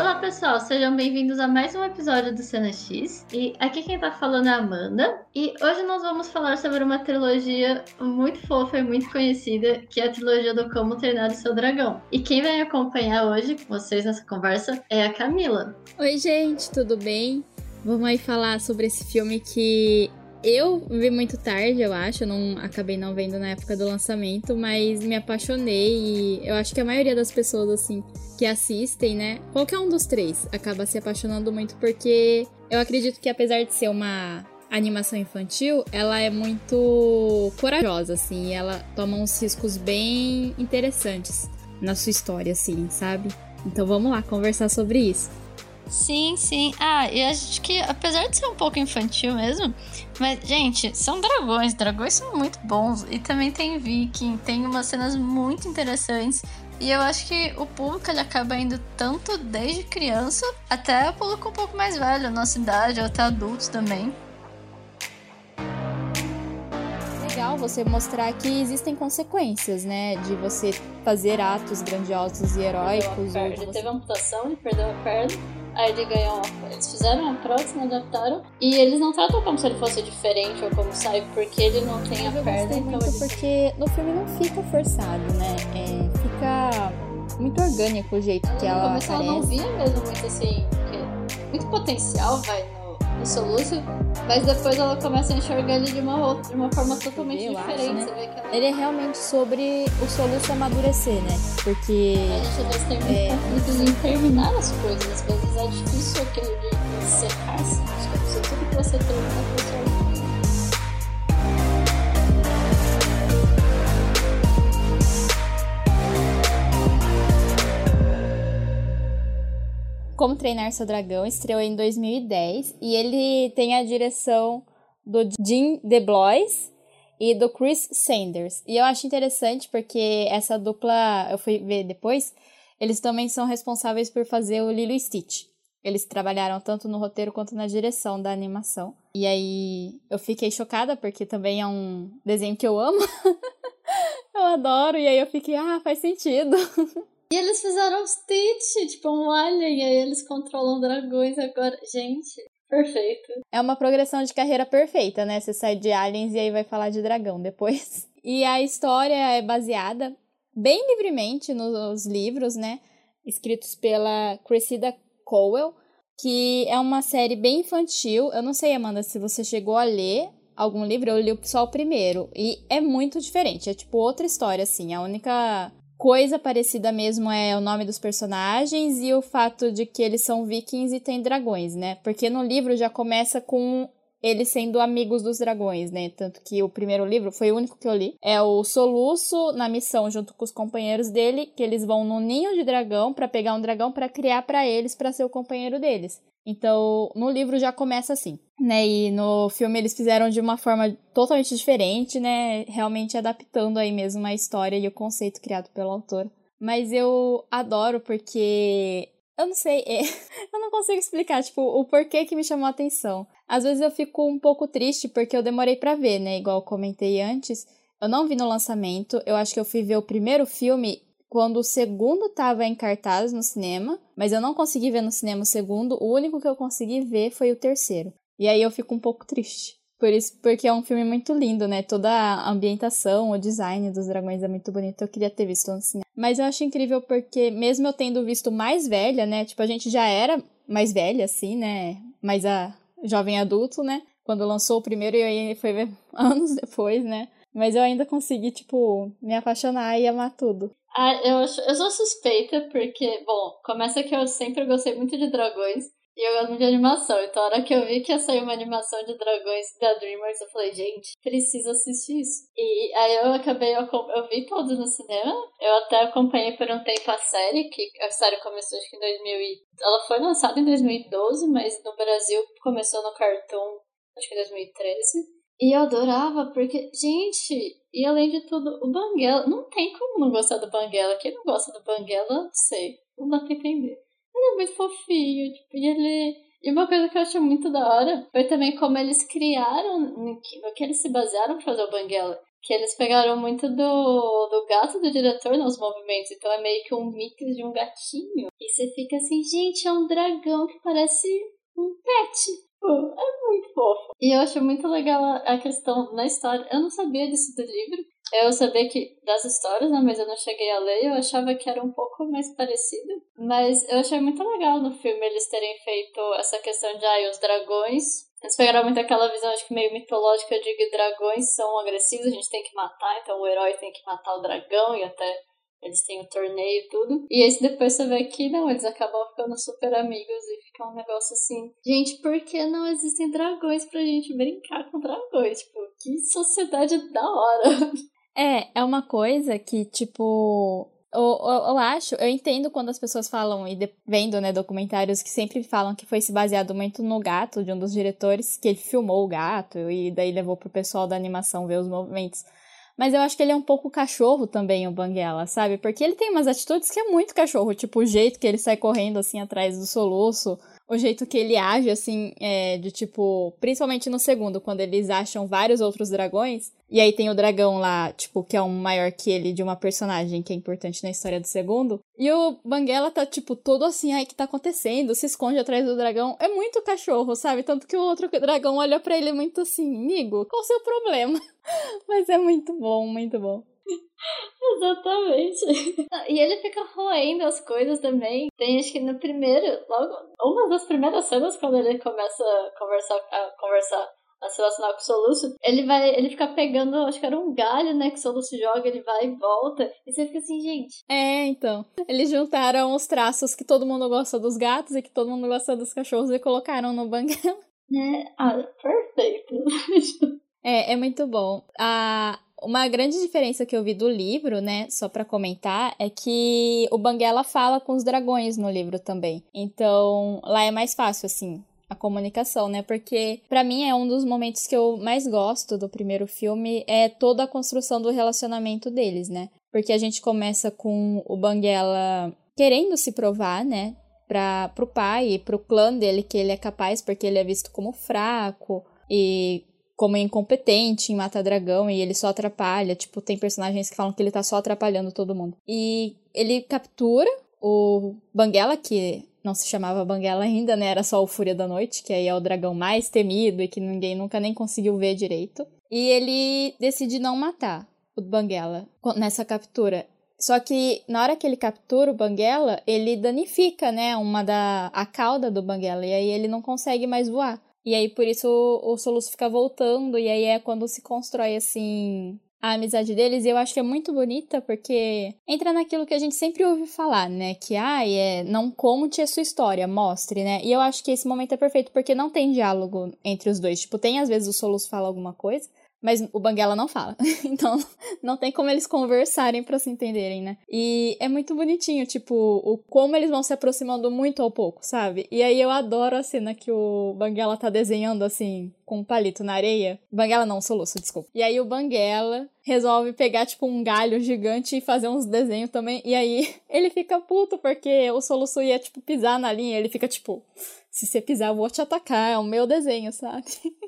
Olá pessoal, sejam bem-vindos a mais um episódio do Cena X. E aqui quem tá falando é a Amanda. E hoje nós vamos falar sobre uma trilogia muito fofa e muito conhecida, que é a trilogia do Como Treinar o Seu Dragão. E quem vai acompanhar hoje com vocês nessa conversa é a Camila. Oi, gente, tudo bem? Vamos aí falar sobre esse filme que eu vi muito tarde, eu acho. Não acabei não vendo na época do lançamento, mas me apaixonei e eu acho que a maioria das pessoas, assim, que assistem, né? Qualquer um dos três acaba se apaixonando muito porque eu acredito que apesar de ser uma animação infantil, ela é muito corajosa, assim, ela toma uns riscos bem interessantes na sua história, assim, sabe? Então vamos lá conversar sobre isso. Sim, sim. Ah, e acho que apesar de ser um pouco infantil mesmo, mas, gente, são dragões. Dragões são muito bons. E também tem Viking, tem umas cenas muito interessantes. E eu acho que o público ele acaba indo tanto desde criança até o público um pouco mais velho, nossa idade, ou até adultos também. Legal você mostrar que existem consequências, né? De você fazer atos grandiosos e heróicos. Ele você... teve amputação, ele perdeu a perna Aí ele ganhou uma, Eles fizeram uma próxima, adaptaram. E eles não tratam como se ele fosse diferente ou como sai, porque ele não tem a perna. Eu então muito porque no filme não fica forçado, né? É, fica muito orgânico o jeito que ela aparece. Ela não via mesmo muito assim, muito potencial, vai, no soluço, mas depois ela começa a enxergar ele de uma, outra, de uma forma totalmente eu diferente. Acho, né? ela... Ele é realmente sobre o soluço amadurecer, né? Porque. A gente às vezes tem muito é... em terminar as coisas, às vezes é difícil aquilo de secar-se. Acho que tudo que você termina, a Como Treinar Seu Dragão estreou em 2010 e ele tem a direção do Jim DeBlois e do Chris Sanders. E eu acho interessante porque essa dupla, eu fui ver depois, eles também são responsáveis por fazer o Lilo Stitch. Eles trabalharam tanto no roteiro quanto na direção da animação. E aí eu fiquei chocada porque também é um desenho que eu amo. eu adoro e aí eu fiquei, ah, faz sentido. E eles fizeram Stitch, tipo um alien, e aí eles controlam dragões agora. Gente, perfeito. É uma progressão de carreira perfeita, né? Você sai de aliens e aí vai falar de dragão depois. E a história é baseada bem livremente nos livros, né? Escritos pela Cressida Cowell, que é uma série bem infantil. Eu não sei, Amanda, se você chegou a ler algum livro, eu li só o primeiro. E é muito diferente, é tipo outra história, assim. A única coisa parecida mesmo é o nome dos personagens e o fato de que eles são vikings e têm dragões, né? Porque no livro já começa com eles sendo amigos dos dragões, né? Tanto que o primeiro livro foi o único que eu li. É o Soluço na missão junto com os companheiros dele, que eles vão no ninho de dragão para pegar um dragão para criar para eles para ser o companheiro deles. Então, no livro já começa assim, né? E no filme eles fizeram de uma forma totalmente diferente, né? Realmente adaptando aí mesmo a história e o conceito criado pelo autor. Mas eu adoro porque eu não sei, eu não consigo explicar, tipo, o porquê que me chamou a atenção. Às vezes eu fico um pouco triste porque eu demorei para ver, né? Igual comentei antes. Eu não vi no lançamento, eu acho que eu fui ver o primeiro filme quando o segundo estava em cartaz no cinema, mas eu não consegui ver no cinema o segundo, o único que eu consegui ver foi o terceiro. E aí eu fico um pouco triste. Por isso, porque é um filme muito lindo, né? Toda a ambientação, o design dos dragões é muito bonito. Eu queria ter visto no cinema. Mas eu acho incrível porque, mesmo eu tendo visto mais velha, né? Tipo, a gente já era mais velha, assim, né? Mas a jovem adulto, né? Quando lançou o primeiro e aí foi ver anos depois, né? Mas eu ainda consegui, tipo, me apaixonar e amar tudo. Ah, eu, eu sou suspeita porque, bom, começa que eu sempre gostei muito de dragões e eu gosto muito de animação. Então, a hora que eu vi que ia sair uma animação de dragões da DreamWorks, eu falei, gente, preciso assistir isso. E aí eu acabei, eu, eu vi todos no cinema. Eu até acompanhei por um tempo a série, que a série começou acho que em 2000 e... Ela foi lançada em 2012, mas no Brasil começou no Cartoon, acho que em 2013. E eu adorava, porque, gente, e além de tudo, o Banguela, não tem como não gostar do Banguela. Quem não gosta do Banguela, não sei, não dá pra entender. Ele é muito fofinho, tipo, e ele. E uma coisa que eu achei muito da hora foi também como eles criaram, no que, eles se basearam pra fazer o Banguela. que eles pegaram muito do, do gato do diretor nos movimentos, então é meio que um mix de um gatinho. E você fica assim, gente, é um dragão que parece um pet. É muito fofo. E eu acho muito legal a questão na história. Eu não sabia disso do livro. Eu sabia que das histórias, né, mas eu não cheguei a ler. Eu achava que era um pouco mais parecido. Mas eu achei muito legal no filme eles terem feito essa questão de ah, os dragões eles pegaram muito aquela visão, acho que meio mitológica de que dragões são agressivos, a gente tem que matar, então o herói tem que matar o dragão e até eles têm o torneio e tudo. E aí depois você vê que não, eles acabam ficando super amigos e fica um negócio assim. Gente, por que não existem dragões pra gente brincar com dragões? Tipo, que sociedade da hora. É, é uma coisa que, tipo, eu, eu, eu, acho, eu entendo quando as pessoas falam, e de, vendo, né, documentários que sempre falam que foi se baseado muito no gato de um dos diretores, que ele filmou o gato e daí levou pro pessoal da animação ver os movimentos. Mas eu acho que ele é um pouco cachorro também, o Banguela, sabe? Porque ele tem umas atitudes que é muito cachorro, tipo o jeito que ele sai correndo assim atrás do soluço, o jeito que ele age, assim, é, de tipo. Principalmente no segundo, quando eles acham vários outros dragões. E aí tem o dragão lá, tipo, que é um maior que ele, de uma personagem que é importante na história do segundo. E o Banguela tá, tipo, todo assim, ai, que tá acontecendo? Se esconde atrás do dragão. É muito cachorro, sabe? Tanto que o outro dragão olha para ele muito assim, amigo, qual o seu problema? Mas é muito bom, muito bom. Exatamente. E ele fica roendo as coisas também. Tem acho que no primeiro, logo, uma das primeiras cenas quando ele começa a conversar, a conversar a se relacionar com o Soluço, ele vai, ele fica pegando, acho que era um galho, né, que o Soluço joga, ele vai e volta, e você fica assim, gente. É, então. Eles juntaram os traços que todo mundo gosta dos gatos e que todo mundo gosta dos cachorros e colocaram no banguela. É, ah, perfeito. é, é muito bom. A, uma grande diferença que eu vi do livro, né, só para comentar, é que o Banguela fala com os dragões no livro também. Então, lá é mais fácil assim a comunicação, né? Porque para mim é um dos momentos que eu mais gosto do primeiro filme é toda a construção do relacionamento deles, né? Porque a gente começa com o Banguela querendo se provar, né, para pro pai e pro clã dele que ele é capaz porque ele é visto como fraco e como incompetente em matar dragão e ele só atrapalha. Tipo, tem personagens que falam que ele tá só atrapalhando todo mundo. E ele captura o Banguela, que não se chamava Banguela ainda, né? Era só o Fúria da Noite, que aí é o dragão mais temido e que ninguém nunca nem conseguiu ver direito. E ele decide não matar o Banguela nessa captura. Só que na hora que ele captura o Banguela, ele danifica, né, uma da a cauda do Banguela e aí ele não consegue mais voar. E aí, por isso, o, o Soluço fica voltando, e aí é quando se constrói, assim, a amizade deles. E eu acho que é muito bonita, porque entra naquilo que a gente sempre ouve falar, né? Que, ah, é, não conte a sua história, mostre, né? E eu acho que esse momento é perfeito, porque não tem diálogo entre os dois. Tipo, tem às vezes o Soluço fala alguma coisa, mas o Banguela não fala. então, não tem como eles conversarem para se entenderem, né? E é muito bonitinho, tipo, o como eles vão se aproximando muito ao pouco, sabe? E aí eu adoro a cena que o Banguela tá desenhando assim, com um palito na areia. Banguela não, soluço, desculpa. E aí o Banguela resolve pegar, tipo, um galho gigante e fazer uns desenhos também. E aí ele fica puto porque o soluço ia, tipo, pisar na linha. Ele fica, tipo, se você pisar, eu vou te atacar. É o meu desenho, sabe?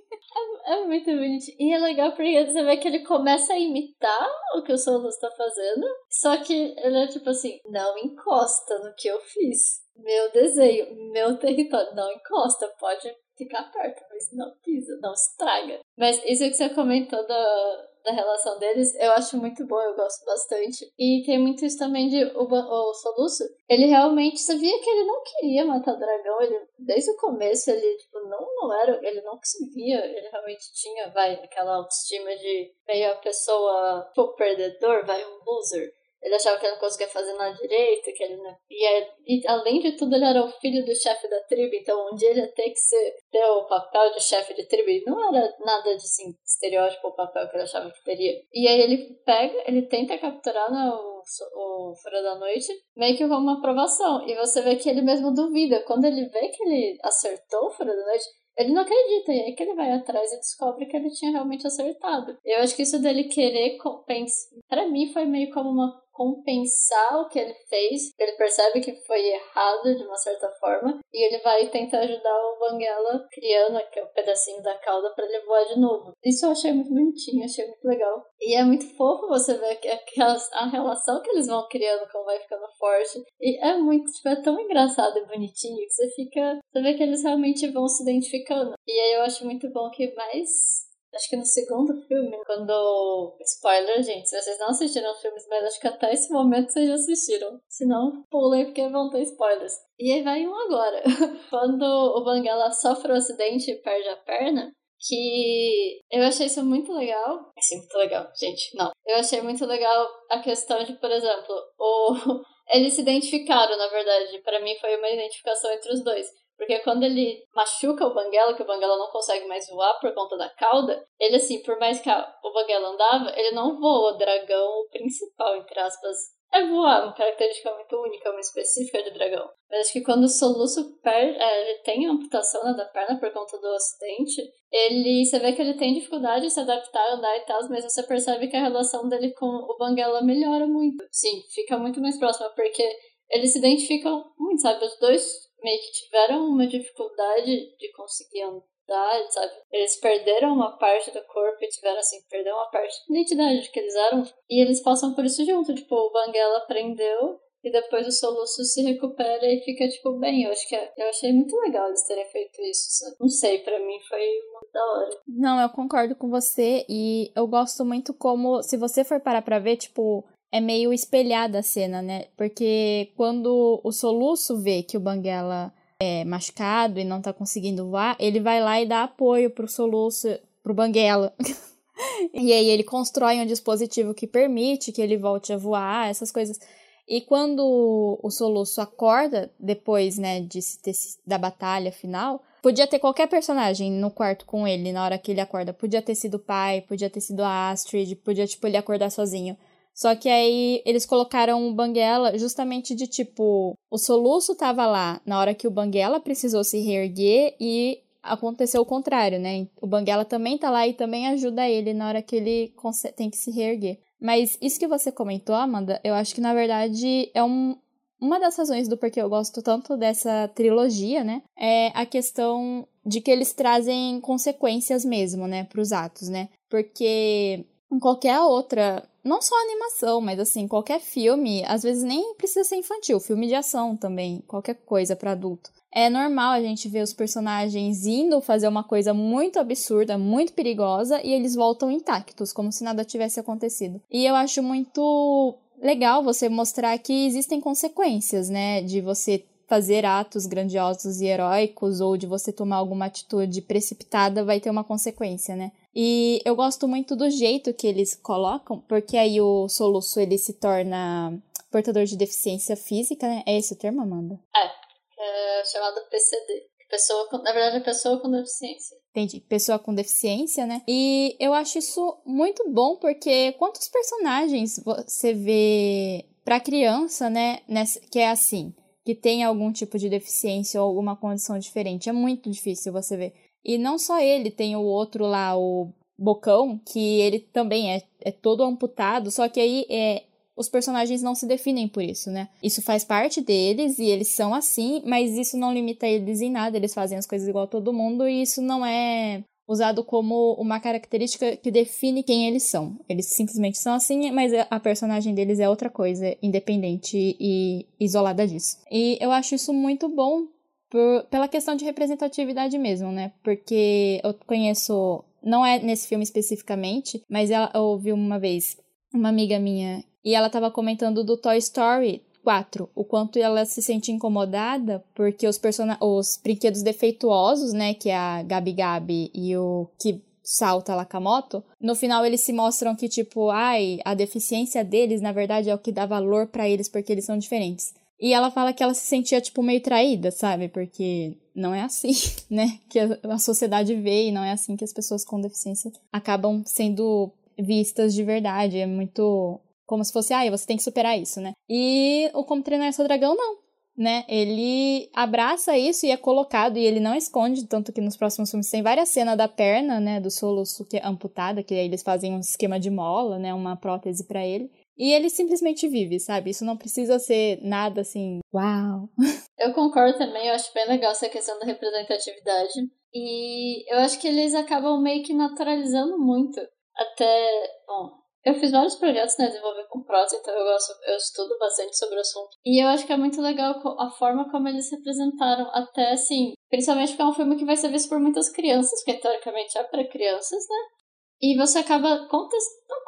É, muito bonitinho. E é legal porque você vê que ele começa a imitar o que o Solus tá fazendo. Só que ele é tipo assim, não encosta no que eu fiz. Meu desenho, meu território, não encosta, pode ficar perto, mas não pisa, não estraga. Mas isso que você comentou da, da relação deles, eu acho muito bom, eu gosto bastante. E tem muito isso também de o, o Soluço, ele realmente sabia que ele não queria matar o dragão, ele desde o começo ele tipo não não era, ele não conseguia, ele realmente tinha, vai, aquela autoestima de meio a pessoa, tipo, perdedor, vai, um loser. Ele achava que ele não conseguia fazer nada direito, que ele não... E, é, e além de tudo, ele era o filho do chefe da tribo, então um dia ele ia ter que ser, ter o papel de chefe de tribo. E não era nada de assim, estereótipo o papel que ele achava que teria. E aí ele pega, ele tenta capturar né, o, o Fora da Noite, meio que como uma aprovação. E você vê que ele mesmo duvida. Quando ele vê que ele acertou o Fora da Noite, ele não acredita, e aí que ele vai atrás e descobre que ele tinha realmente acertado. Eu acho que isso dele querer compensar, pra mim foi meio como uma compensar o que ele fez. Ele percebe que foi errado de uma certa forma e ele vai tentar ajudar o Banguela criando aquele pedacinho da cauda para ele voar de novo. Isso eu achei muito bonitinho, achei muito legal. E é muito fofo você ver que a relação que eles vão criando como vai ficando forte. E é muito, tipo, é tão engraçado e bonitinho que você fica. Você vê que eles realmente vão se identificando. E aí eu acho muito bom que mais Acho que no segundo filme, quando. Spoiler, gente, se vocês não assistiram filmes, mas acho que até esse momento vocês já assistiram. Se não, pulem porque vão ter spoilers. E aí vai um agora. quando o Banguela sofre um acidente e perde a perna, que eu achei isso muito legal. Assim, muito legal, gente. Não. Eu achei muito legal a questão de, por exemplo, o... eles se identificaram, na verdade. para mim foi uma identificação entre os dois. Porque quando ele machuca o Banguela, que o Banguela não consegue mais voar por conta da cauda, ele, assim, por mais que o Banguela andava, ele não voa o dragão principal, entre aspas. É voar, uma característica muito única, uma específica de dragão. Mas acho que quando o soluço perde, é, ele tem amputação né, da perna por conta do acidente, ele, você vê que ele tem dificuldade de se adaptar, andar e tal, mas você percebe que a relação dele com o Banguela melhora muito. Sim, fica muito mais próxima, porque eles se identificam muito, sabe? Os dois meio que tiveram uma dificuldade de conseguir andar, sabe? Eles perderam uma parte do corpo e tiveram, assim, perder uma parte da identidade que eles eram. E eles passam por isso junto. Tipo, o Banguela aprendeu e depois o soluço se recupera e fica, tipo, bem. Eu acho que é, eu achei muito legal eles terem feito isso. Sabe? Não sei, para mim foi da hora. Não, eu concordo com você e eu gosto muito como, se você for parar pra ver, tipo, é meio espelhada a cena, né? Porque quando o soluço vê que o Banguela é machucado e não tá conseguindo voar, ele vai lá e dá apoio pro soluço, pro Banguela. e aí ele constrói um dispositivo que permite que ele volte a voar, essas coisas. E quando o soluço acorda, depois, né, de, de, da batalha final, podia ter qualquer personagem no quarto com ele na hora que ele acorda. Podia ter sido o pai, podia ter sido a Astrid, podia, tipo, ele acordar sozinho. Só que aí eles colocaram o Banguela justamente de tipo, o soluço tava lá na hora que o Banguela precisou se reerguer e aconteceu o contrário, né? O Banguela também tá lá e também ajuda ele na hora que ele tem que se reerguer. Mas isso que você comentou, Amanda, eu acho que na verdade é um, uma das razões do porquê eu gosto tanto dessa trilogia, né? É a questão de que eles trazem consequências mesmo, né, para os atos, né? Porque em qualquer outra não só animação, mas assim, qualquer filme, às vezes nem precisa ser infantil, filme de ação também, qualquer coisa para adulto. É normal a gente ver os personagens indo fazer uma coisa muito absurda, muito perigosa, e eles voltam intactos, como se nada tivesse acontecido. E eu acho muito legal você mostrar que existem consequências, né, de você fazer atos grandiosos e heróicos ou de você tomar alguma atitude precipitada vai ter uma consequência, né? E eu gosto muito do jeito que eles colocam, porque aí o soluço ele se torna portador de deficiência física, né? É esse o termo, Amanda? É, é chamado PCD. Pessoa com, na verdade, é pessoa com deficiência. Entendi. Pessoa com deficiência, né? E eu acho isso muito bom, porque quantos personagens você vê pra criança, né? Nessa, que é assim, que tem algum tipo de deficiência ou alguma condição diferente. É muito difícil você ver. E não só ele, tem o outro lá, o Bocão, que ele também é, é todo amputado, só que aí é, os personagens não se definem por isso, né? Isso faz parte deles e eles são assim, mas isso não limita eles em nada, eles fazem as coisas igual todo mundo e isso não é usado como uma característica que define quem eles são. Eles simplesmente são assim, mas a personagem deles é outra coisa, independente e isolada disso. E eu acho isso muito bom por, pela questão de representatividade mesmo, né? Porque eu conheço, não é nesse filme especificamente, mas ela, eu ouvi uma vez uma amiga minha e ela estava comentando do Toy Story 4, o quanto ela se sente incomodada porque os, person os brinquedos defeituosos, né, que é a Gabi Gabi e o que salta lá com a moto, no final eles se mostram que tipo, ai, a deficiência deles na verdade é o que dá valor para eles porque eles são diferentes. E ela fala que ela se sentia, tipo, meio traída, sabe? Porque não é assim, né? Que a sociedade vê e não é assim que as pessoas com deficiência acabam sendo vistas de verdade. É muito como se fosse, ah, você tem que superar isso, né? E o Como Treinar Seu Dragão, não. Né? Ele abraça isso e é colocado e ele não esconde, tanto que nos próximos filmes tem várias cenas da perna, né, do soluço que é amputada, que aí eles fazem um esquema de mola, né, uma prótese para ele. E ele simplesmente vive, sabe? Isso não precisa ser nada assim, uau. Eu concordo também, eu acho bem legal essa questão da representatividade. E eu acho que eles acabam meio que naturalizando muito. Até, bom, eu fiz vários projetos, né, desenvolver com prosa, então eu gosto, eu estudo bastante sobre o assunto. E eu acho que é muito legal a forma como eles se apresentaram, até assim, principalmente porque é um filme que vai ser visto por muitas crianças, porque teoricamente é para crianças, né? E você acaba não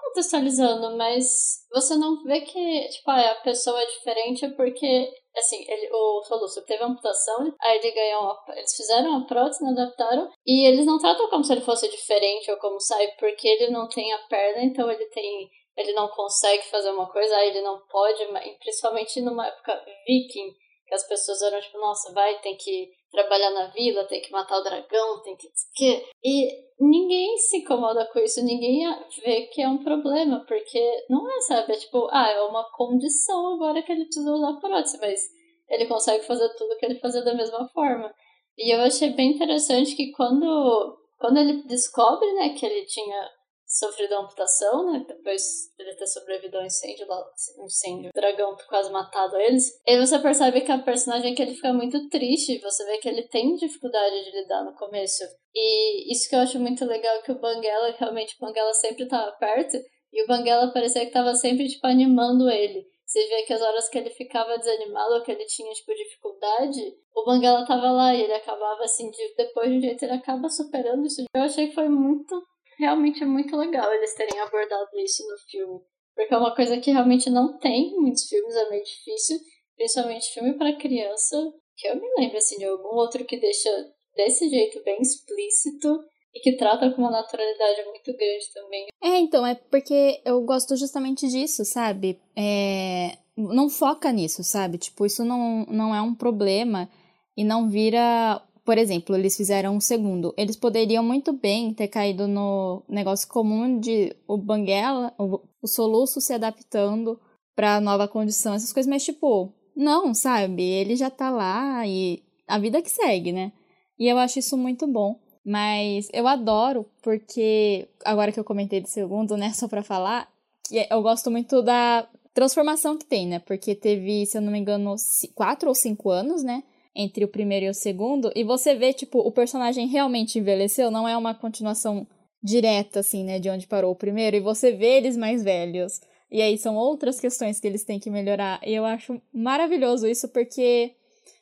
contextualizando, mas você não vê que, tipo, ah, a pessoa é diferente porque, assim, ele, o Soluço teve amputação, aí ele ganhou uma, eles fizeram a prótese, né, adaptaram, e eles não tratam como se ele fosse diferente ou como sai, porque ele não tem a perna, então ele tem ele não consegue fazer uma coisa, aí ele não pode, principalmente numa época viking, que as pessoas eram tipo, nossa, vai, tem que trabalhar na vila, tem que matar o dragão, tem que. que e ninguém se incomoda com isso, ninguém vê que é um problema, porque não é, sabe? É tipo, ah, é uma condição agora que ele precisa usar prótese, mas ele consegue fazer tudo que ele fazia da mesma forma. E eu achei bem interessante que quando, quando ele descobre, né, que ele tinha sofrido amputação, né? Depois de ter sobrevivido ao incêndio lá, incêndio, o dragão quase matado eles. E você percebe que a personagem que ele fica muito triste, você vê que ele tem dificuldade de lidar no começo. E isso que eu acho muito legal que o Banguela, realmente o Banguela sempre tava perto, e o Banguela parecia que tava sempre tipo animando ele. Você vê que as horas que ele ficava desanimado ou que ele tinha, tipo, dificuldade, o Banguela tava lá e ele acabava, assim, de, depois de um jeito ele acaba superando isso. Eu achei que foi muito realmente é muito legal eles terem abordado isso no filme. Porque é uma coisa que realmente não tem em muitos filmes, é meio difícil. Principalmente filme para criança, que eu me lembro assim, de algum outro que deixa desse jeito bem explícito e que trata com uma naturalidade muito grande também. É, então, é porque eu gosto justamente disso, sabe? É... Não foca nisso, sabe? Tipo, isso não, não é um problema e não vira por exemplo, eles fizeram um segundo. Eles poderiam muito bem ter caído no negócio comum de o Banguela, o, o soluço se adaptando para nova condição, essas coisas, mas tipo, não, sabe? Ele já tá lá e a vida que segue, né? E eu acho isso muito bom. Mas eu adoro porque, agora que eu comentei do segundo, né, só pra falar, que eu gosto muito da transformação que tem, né? Porque teve, se eu não me engano, quatro ou cinco anos, né? Entre o primeiro e o segundo, e você vê, tipo, o personagem realmente envelheceu, não é uma continuação direta, assim, né, de onde parou o primeiro, e você vê eles mais velhos. E aí são outras questões que eles têm que melhorar. E eu acho maravilhoso isso, porque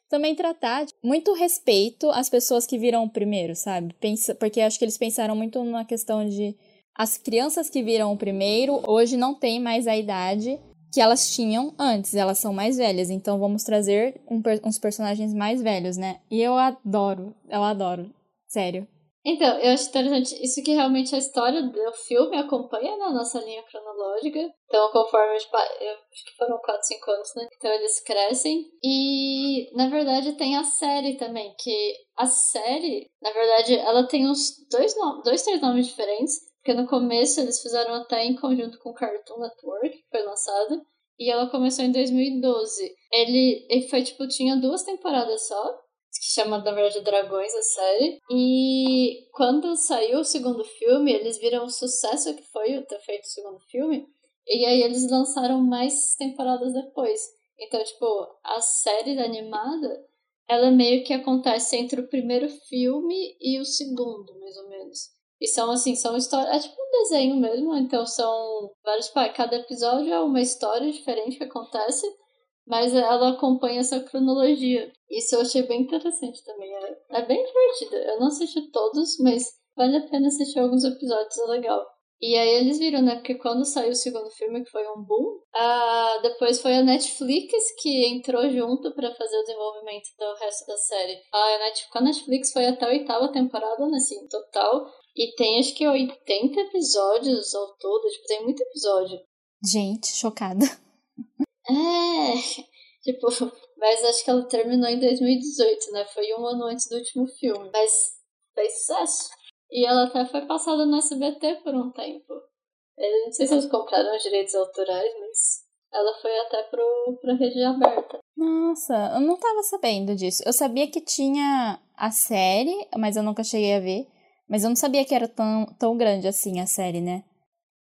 também tratar muito respeito às pessoas que viram o primeiro, sabe? Pensa, porque acho que eles pensaram muito na questão de as crianças que viram o primeiro hoje não têm mais a idade que elas tinham antes, elas são mais velhas, então vamos trazer um, uns personagens mais velhos, né? E eu adoro, eu adoro, sério. Então, eu acho interessante isso que realmente a história do filme acompanha na nossa linha cronológica. Então, conforme, tipo, eu acho que foram 4, 5 anos, né? Então eles crescem. E, na verdade, tem a série também, que a série, na verdade, ela tem uns dois, dois três nomes diferentes. Porque no começo eles fizeram até em conjunto com o Cartoon Network, que foi lançado. E ela começou em 2012. Ele, ele foi, tipo, tinha duas temporadas só. Que chama, na verdade, Dragões, a série. E quando saiu o segundo filme, eles viram o sucesso que foi ter feito o segundo filme. E aí eles lançaram mais temporadas depois. Então, tipo, a série animada, ela meio que acontece entre o primeiro filme e o segundo, mais ou menos. E são assim, são histórias. É tipo um desenho mesmo, então são vários. Tipo, cada episódio é uma história diferente que acontece, mas ela acompanha essa cronologia. Isso eu achei bem interessante também. É, é bem divertido. Eu não assisti todos, mas vale a pena assistir alguns episódios, é legal. E aí eles viram, né? Porque quando saiu o segundo filme, que foi um boom, uh, depois foi a Netflix que entrou junto para fazer o desenvolvimento do resto da série. A Netflix, a Netflix foi até a oitava temporada, né? Assim, total. E tem acho que 80 episódios ao todo, tipo, tem muito episódio. Gente, chocada. É, tipo, mas acho que ela terminou em 2018, né? Foi um ano antes do último filme. Mas fez sucesso. E ela até foi passada no SBT por um tempo. Eu não sei se eles compraram os direitos autorais, mas ela foi até pro, pra rede aberta. Nossa, eu não tava sabendo disso. Eu sabia que tinha a série, mas eu nunca cheguei a ver. Mas eu não sabia que era tão, tão grande assim a série, né?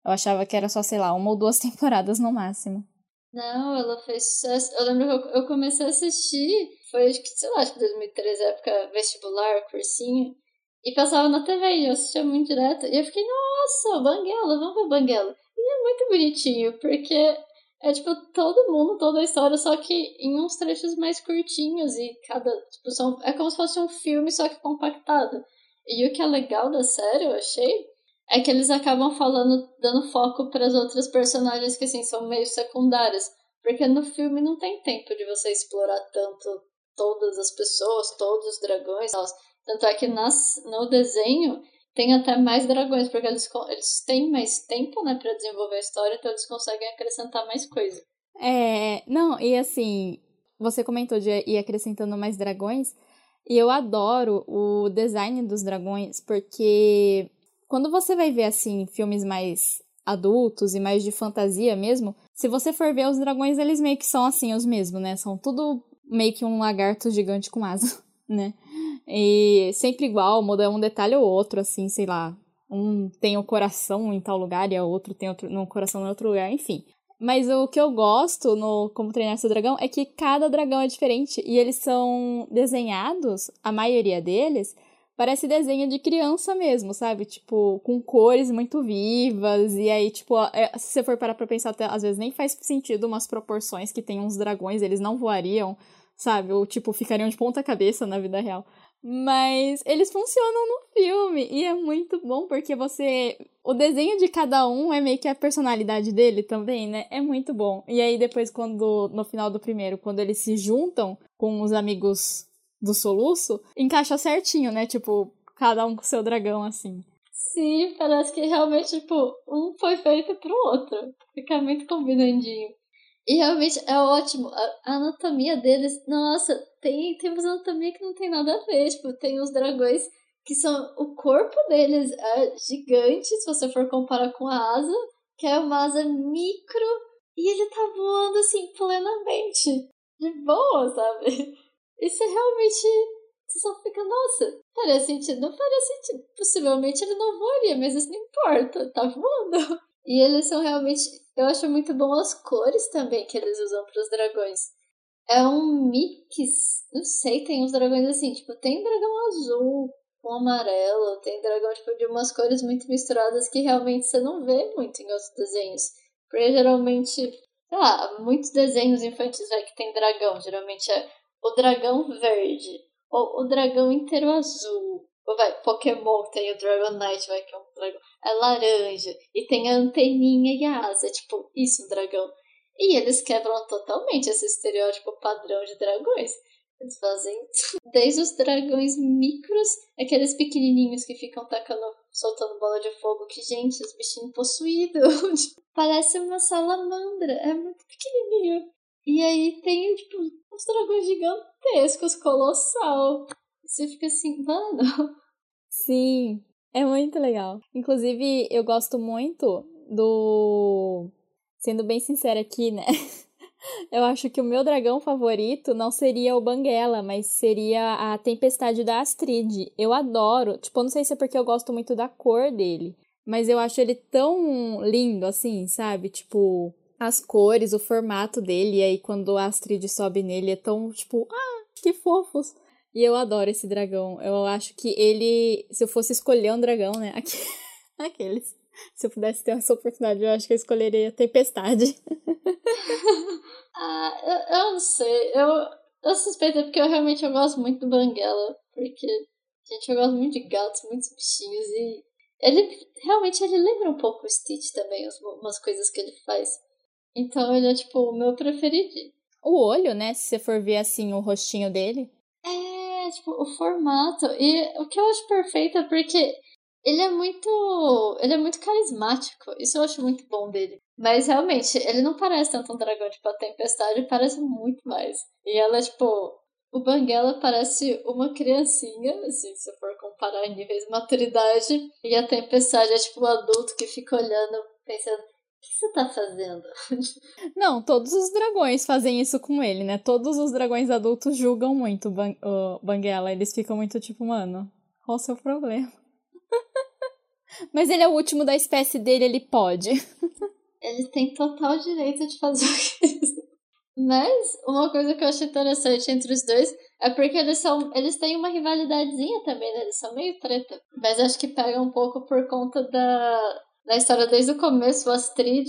Eu achava que era só, sei lá, uma ou duas temporadas no máximo. Não, ela fez. Eu lembro que eu comecei a assistir, foi acho que, sei lá, acho que 2013, época vestibular, cursinho. E passava na TV eu assistia muito direto. E eu fiquei, nossa, Banguela, vamos ver Banguela. E é muito bonitinho, porque é tipo todo mundo, toda a história, só que em uns trechos mais curtinhos e cada. Tipo, são, é como se fosse um filme, só que compactado. E o que é legal da série, eu achei, é que eles acabam falando, dando foco para as outras personagens que assim são meio secundárias, porque no filme não tem tempo de você explorar tanto todas as pessoas, todos os dragões, tanto é que nas, no desenho tem até mais dragões, porque eles, eles têm mais tempo, né, para desenvolver a história, então eles conseguem acrescentar mais coisa. É, não, e assim, você comentou de ir acrescentando mais dragões, e eu adoro o design dos dragões, porque quando você vai ver, assim, filmes mais adultos e mais de fantasia mesmo, se você for ver os dragões, eles meio que são assim os mesmos, né? São tudo meio que um lagarto gigante com asa, né? E sempre igual, muda um detalhe ou outro, assim, sei lá. Um tem o coração em tal lugar e o outro tem outro, no coração em outro lugar, enfim. Mas o que eu gosto no Como Treinar Seu Dragão é que cada dragão é diferente e eles são desenhados, a maioria deles, parece desenho de criança mesmo, sabe? Tipo, com cores muito vivas. E aí, tipo, é, se você for parar pra pensar, até, às vezes nem faz sentido umas proporções que tem uns dragões, eles não voariam, sabe? Ou, tipo, ficariam de ponta cabeça na vida real. Mas eles funcionam no filme e é muito bom porque você. O desenho de cada um é meio que a personalidade dele também, né? É muito bom. E aí, depois, quando. No final do primeiro, quando eles se juntam com os amigos do soluço, encaixa certinho, né? Tipo, cada um com seu dragão, assim. Sim, parece que realmente, tipo, um foi feito pro outro. Fica muito combinandinho. E realmente é ótimo. A anatomia deles, nossa, tem, tem uma anatomia que não tem nada a ver. Tipo, tem os dragões que são. O corpo deles é gigante, se você for comparar com a asa, que é uma asa micro, e ele tá voando assim plenamente. De boa, sabe? Isso é realmente. Você só fica, nossa, faria sentido. Não faria sentido. Possivelmente ele não voaria, mas isso não importa, tá voando. E eles são realmente. Eu acho muito bom as cores também que eles usam para os dragões. É um mix. Não sei, tem uns dragões assim, tipo, tem dragão azul com amarelo, tem dragão tipo, de umas cores muito misturadas que realmente você não vê muito em outros desenhos. Porque geralmente, sei lá, muitos desenhos infantis vai que tem dragão. Geralmente é o dragão verde, ou o dragão inteiro azul. Ou vai, Pokémon tem o Dragonite, vai que é um dragão. É laranja. E tem a anteninha e a asa. Tipo, isso, um dragão. E eles quebram totalmente esse estereótipo padrão de dragões. Eles fazem desde os dragões micros, aqueles pequenininhos que ficam tacando, soltando bola de fogo, que, gente, os bichinhos possuídos. Parece uma salamandra, é muito pequenininho. E aí tem, tipo, uns dragões gigantescos, colossal. Você fica assim, mano. Sim, é muito legal. Inclusive, eu gosto muito do. Sendo bem sincera aqui, né? Eu acho que o meu dragão favorito não seria o Banguela, mas seria a Tempestade da Astrid. Eu adoro. Tipo, eu não sei se é porque eu gosto muito da cor dele, mas eu acho ele tão lindo assim, sabe? Tipo, as cores, o formato dele, e aí quando a Astrid sobe nele é tão tipo, ah, que fofos. E eu adoro esse dragão. Eu acho que ele, se eu fosse escolher um dragão, né, aqueles, se eu pudesse ter essa oportunidade, eu acho que eu escolheria a Tempestade. ah, eu, eu, não sei, eu, eu suspeito porque eu realmente eu gosto muito do Banguela, porque, gente, eu gosto muito de gatos, muitos bichinhos, e ele, realmente, ele lembra um pouco o Stitch também, umas coisas que ele faz. Então ele é tipo o meu preferido. O olho, né? Se você for ver assim o rostinho dele. Tipo, o formato. E o que eu acho perfeito é porque ele é muito. Ele é muito carismático. Isso eu acho muito bom dele. Mas realmente, ele não parece tanto um dragão, tipo, a tempestade parece muito mais. E ela, tipo, o Banguela parece uma criancinha, assim, se for comparar em níveis de maturidade. E a tempestade é tipo um adulto que fica olhando, pensando, que você tá fazendo? Não, todos os dragões fazem isso com ele, né? Todos os dragões adultos julgam muito o, Ban o Banguela. Eles ficam muito tipo, mano, qual o seu problema? Mas ele é o último da espécie dele, ele pode. Ele tem total direito de fazer o que Mas uma coisa que eu acho interessante entre os dois é porque eles são. Eles têm uma rivalidadezinha também, né? Eles são meio treta. Mas acho que pega um pouco por conta da, da história desde o começo. O Astrid,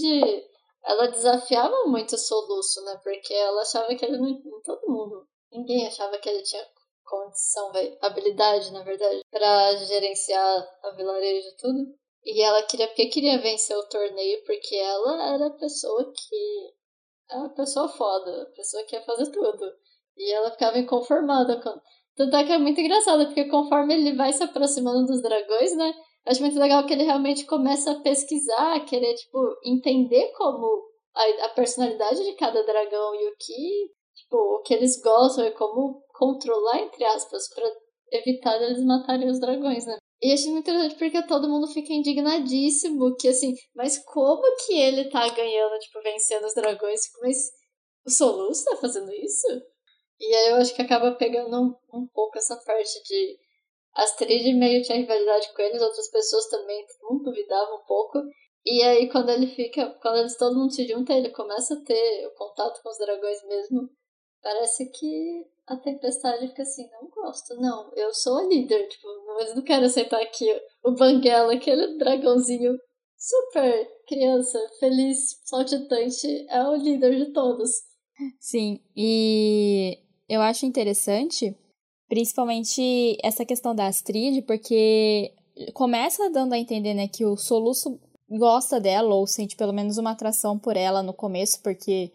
ela desafiava muito o Soluço, né? Porque ela achava que ele não. Todo mundo. Ninguém achava que ele tinha condição, habilidade, na verdade, para gerenciar a vilarejo e tudo. E ela queria, porque queria vencer o torneio, porque ela era a pessoa que. É uma pessoa foda, a pessoa que ia fazer tudo. E ela ficava inconformada com. Tanto é que é muito engraçado, porque conforme ele vai se aproximando dos dragões, né? Acho muito legal que ele realmente começa a pesquisar, a querer, tipo, entender como a, a personalidade de cada dragão e o que, tipo, o que eles gostam e como controlar, entre aspas, para evitar eles matarem os dragões, né? E acho muito interessante porque todo mundo fica indignadíssimo que, assim, mas como que ele tá ganhando, tipo, vencendo os dragões? Mas o Soluço tá fazendo isso? E aí eu acho que acaba pegando um, um pouco essa parte de Astrid meio tinha rivalidade com eles, outras pessoas também, todo mundo duvidava um pouco. E aí quando ele fica, quando eles todo mundo se junta, ele começa a ter o contato com os dragões mesmo. Parece que a tempestade fica assim, não gosto, não, eu sou a líder, tipo, mas não quero aceitar aqui o Banguela, aquele dragãozinho super criança, feliz, saltitante, é o líder de todos. Sim, e eu acho interessante, principalmente essa questão da Astrid, porque começa dando a entender, né, que o Soluço gosta dela, ou sente pelo menos uma atração por ela no começo, porque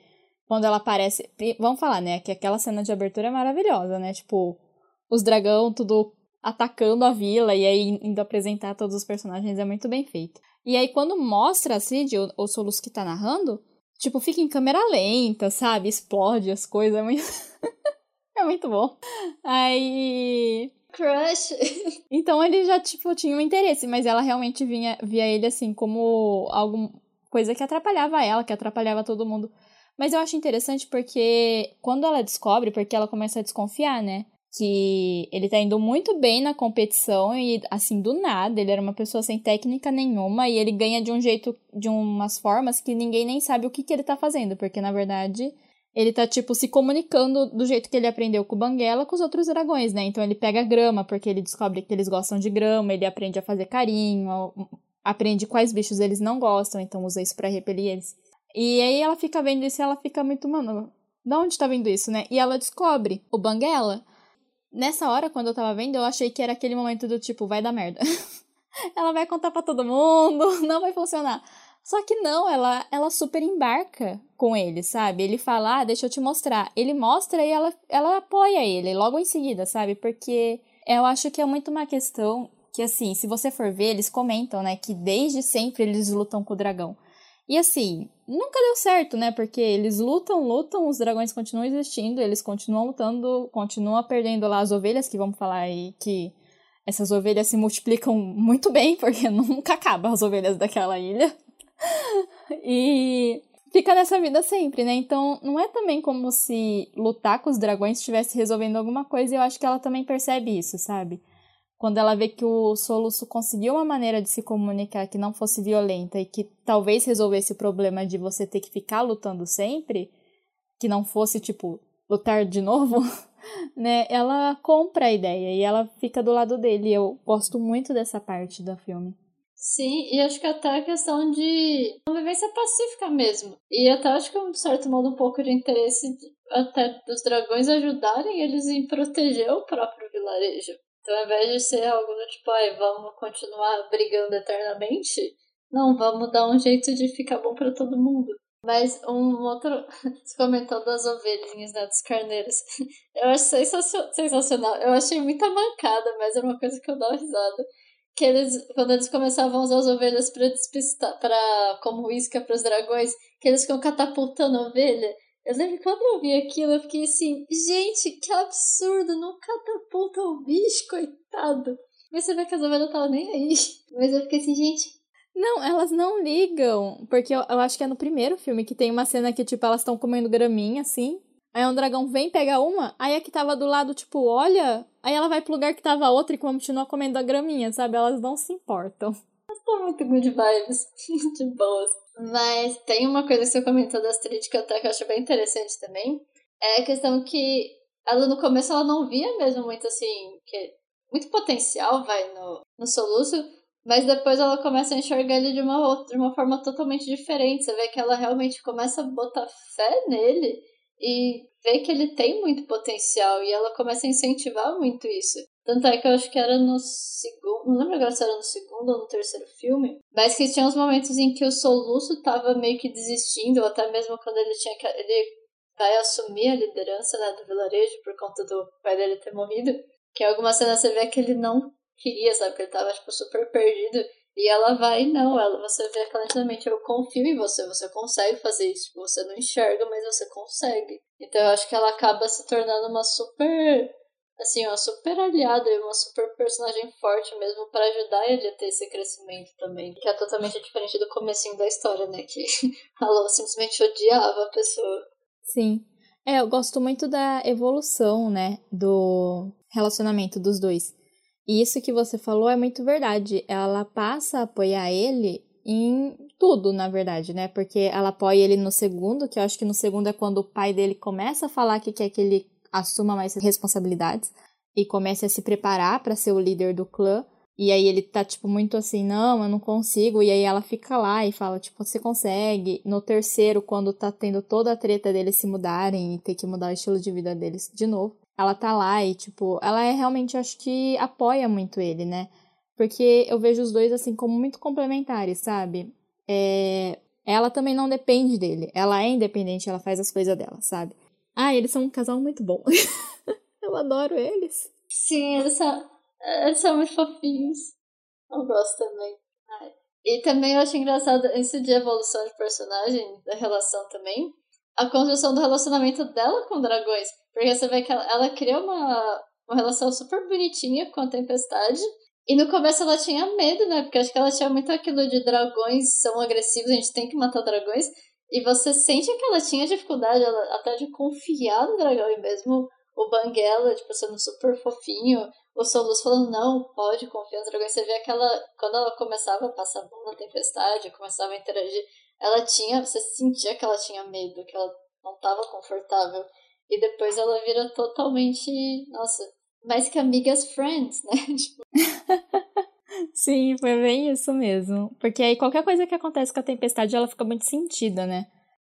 quando ela aparece. Vamos falar, né? Que aquela cena de abertura é maravilhosa, né? Tipo, os dragão tudo atacando a vila e aí indo apresentar todos os personagens é muito bem feito. E aí, quando mostra a Cid, o, o Soluço que tá narrando, tipo, fica em câmera lenta, sabe? Explode as coisas. É muito, é muito bom. Aí. Crush! então ele já, tipo, tinha um interesse, mas ela realmente vinha, via ele assim como alguma coisa que atrapalhava ela, que atrapalhava todo mundo. Mas eu acho interessante porque quando ela descobre, porque ela começa a desconfiar, né? Que ele tá indo muito bem na competição e, assim, do nada, ele era uma pessoa sem técnica nenhuma e ele ganha de um jeito, de umas formas que ninguém nem sabe o que, que ele tá fazendo, porque na verdade ele tá, tipo, se comunicando do jeito que ele aprendeu com o Banguela com os outros dragões, né? Então ele pega grama, porque ele descobre que eles gostam de grama, ele aprende a fazer carinho, aprende quais bichos eles não gostam, então usa isso para repelir eles. E aí ela fica vendo isso e ela fica muito, mano, da onde tá vendo isso, né? E ela descobre o Banguela. Nessa hora, quando eu tava vendo, eu achei que era aquele momento do tipo, vai dar merda. ela vai contar para todo mundo, não vai funcionar. Só que não, ela, ela super embarca com ele, sabe? Ele fala, ah, deixa eu te mostrar. Ele mostra e ela, ela apoia ele logo em seguida, sabe? Porque eu acho que é muito uma questão que, assim, se você for ver, eles comentam, né, que desde sempre eles lutam com o dragão. E assim, nunca deu certo, né? Porque eles lutam, lutam, os dragões continuam existindo, eles continuam lutando, continuam perdendo lá as ovelhas, que vamos falar aí que essas ovelhas se multiplicam muito bem, porque nunca acabam as ovelhas daquela ilha. e fica nessa vida sempre, né? Então, não é também como se lutar com os dragões estivesse resolvendo alguma coisa, e eu acho que ela também percebe isso, sabe? quando ela vê que o Soluço conseguiu uma maneira de se comunicar que não fosse violenta e que talvez resolvesse o problema de você ter que ficar lutando sempre, que não fosse, tipo, lutar de novo, né? Ela compra a ideia e ela fica do lado dele. Eu gosto muito dessa parte do filme. Sim, e acho que até a questão de convivência pacífica mesmo. E até acho que, de certo modo, um pouco de interesse de, até dos dragões ajudarem eles em proteger o próprio vilarejo. Então, ao invés de ser algo do tipo, ai, vamos continuar brigando eternamente, não, vamos dar um jeito de ficar bom para todo mundo. Mas um outro. Você comentou das ovelhinhas, né? Dos carneiros. Eu acho sensacional. Eu achei muita mancada, mas era uma coisa que eu dava risada. Que eles, quando eles começavam a usar as ovelhas pra despistar, pra, como isca para os dragões, que eles ficam catapultando a ovelha. Eu lembro que quando eu vi aquilo, eu fiquei assim, gente, que absurdo, não catapulta o bicho, coitado. Mas você vê que as ovelhas não estavam nem aí. Mas eu fiquei assim, gente. Não, elas não ligam. Porque eu, eu acho que é no primeiro filme que tem uma cena que, tipo, elas estão comendo graminha, assim. Aí um dragão vem, pega uma, aí a que tava do lado, tipo, olha. Aí ela vai pro lugar que tava a outra e continua comendo a graminha, sabe? Elas não se importam. Elas tá muito good vibes, de boas. Mas tem uma coisa que você comentou da Astrid que eu até que eu acho bem interessante também. É a questão que ela no começo ela não via mesmo muito assim, que muito potencial vai no, no soluço, mas depois ela começa a enxergar ele de uma, outra, de uma forma totalmente diferente. Você vê que ela realmente começa a botar fé nele e vê que ele tem muito potencial e ela começa a incentivar muito isso. Tanto é que eu acho que era no segundo, não lembro agora se era no segundo ou no terceiro filme, mas que tinha uns momentos em que o soluço tava meio que desistindo, ou até mesmo quando ele tinha que. Ele vai assumir a liderança né, do vilarejo por conta do pai dele ter morrido. Que em alguma cena você vê que ele não queria, sabe? Que ele tava, tipo, super perdido. E ela vai, não, ela, você vê claramente, eu confio em você, você consegue fazer isso. Você não enxerga, mas você consegue. Então eu acho que ela acaba se tornando uma super, assim, uma super aliada e uma super personagem forte mesmo para ajudar ele a ter esse crescimento também. Que é totalmente diferente do comecinho da história, né? Que a Lô simplesmente odiava a pessoa. Sim. É, eu gosto muito da evolução, né, do relacionamento dos dois. E isso que você falou é muito verdade. Ela passa a apoiar ele em tudo, na verdade, né? Porque ela apoia ele no segundo, que eu acho que no segundo é quando o pai dele começa a falar que quer que ele assuma mais responsabilidades e comece a se preparar para ser o líder do clã. E aí ele tá, tipo, muito assim, não, eu não consigo. E aí ela fica lá e fala, tipo, você consegue. No terceiro, quando tá tendo toda a treta deles se mudarem e ter que mudar o estilo de vida deles de novo ela tá lá e, tipo, ela é realmente, acho que apoia muito ele, né? Porque eu vejo os dois, assim, como muito complementares, sabe? É... Ela também não depende dele. Ela é independente, ela faz as coisas dela, sabe? Ah, eles são um casal muito bom. eu adoro eles. Sim, eles são, eles são muito fofinhos. Eu gosto também. E também eu acho engraçado isso de evolução de personagem, da relação também a construção do relacionamento dela com dragões. Porque você vê que ela, ela cria uma, uma relação super bonitinha com a tempestade. E no começo ela tinha medo, né? Porque acho que ela tinha muito aquilo de dragões são agressivos, a gente tem que matar dragões. E você sente que ela tinha dificuldade ela, até de confiar no dragão. E mesmo o Banguela, tipo, sendo super fofinho, o Solus falando, não, pode confiar nos dragões. Você vê aquela. Quando ela começava a passar a mão na tempestade, começava a interagir, ela tinha, você sentia que ela tinha medo, que ela não estava confortável. E depois ela vira totalmente, nossa, mais que amigas friends, né? Tipo... Sim, foi bem isso mesmo. Porque aí qualquer coisa que acontece com a tempestade, ela fica muito sentida, né?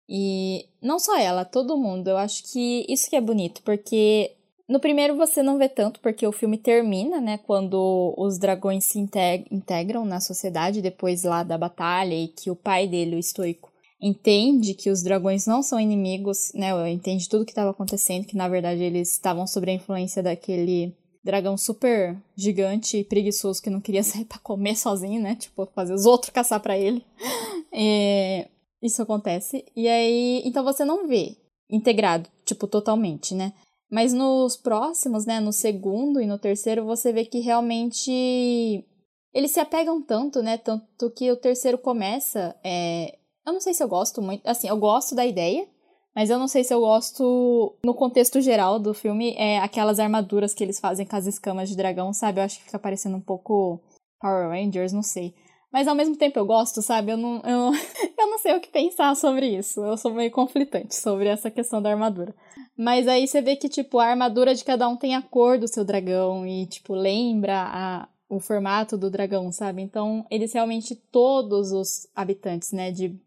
E não só ela, todo mundo. Eu acho que isso que é bonito, porque no primeiro você não vê tanto, porque o filme termina, né? Quando os dragões se integram na sociedade depois lá da batalha e que o pai dele, o estoico, entende que os dragões não são inimigos, né? Entende tudo que estava acontecendo, que na verdade eles estavam sob a influência daquele dragão super gigante e preguiçoso que não queria sair para comer sozinho, né? Tipo, fazer os outros caçar para ele. É, isso acontece. E aí, então você não vê integrado, tipo, totalmente, né? Mas nos próximos, né, no segundo e no terceiro, você vê que realmente eles se apegam tanto, né, tanto que o terceiro começa, é... eu não sei se eu gosto muito, assim, eu gosto da ideia, mas eu não sei se eu gosto no contexto geral do filme, é aquelas armaduras que eles fazem com as escamas de dragão, sabe? Eu acho que fica parecendo um pouco Power Rangers, não sei. Mas ao mesmo tempo eu gosto, sabe? Eu não, eu, eu não sei o que pensar sobre isso. Eu sou meio conflitante sobre essa questão da armadura. Mas aí você vê que, tipo, a armadura de cada um tem a cor do seu dragão e, tipo, lembra a, o formato do dragão, sabe? Então, eles realmente, todos os habitantes, né, de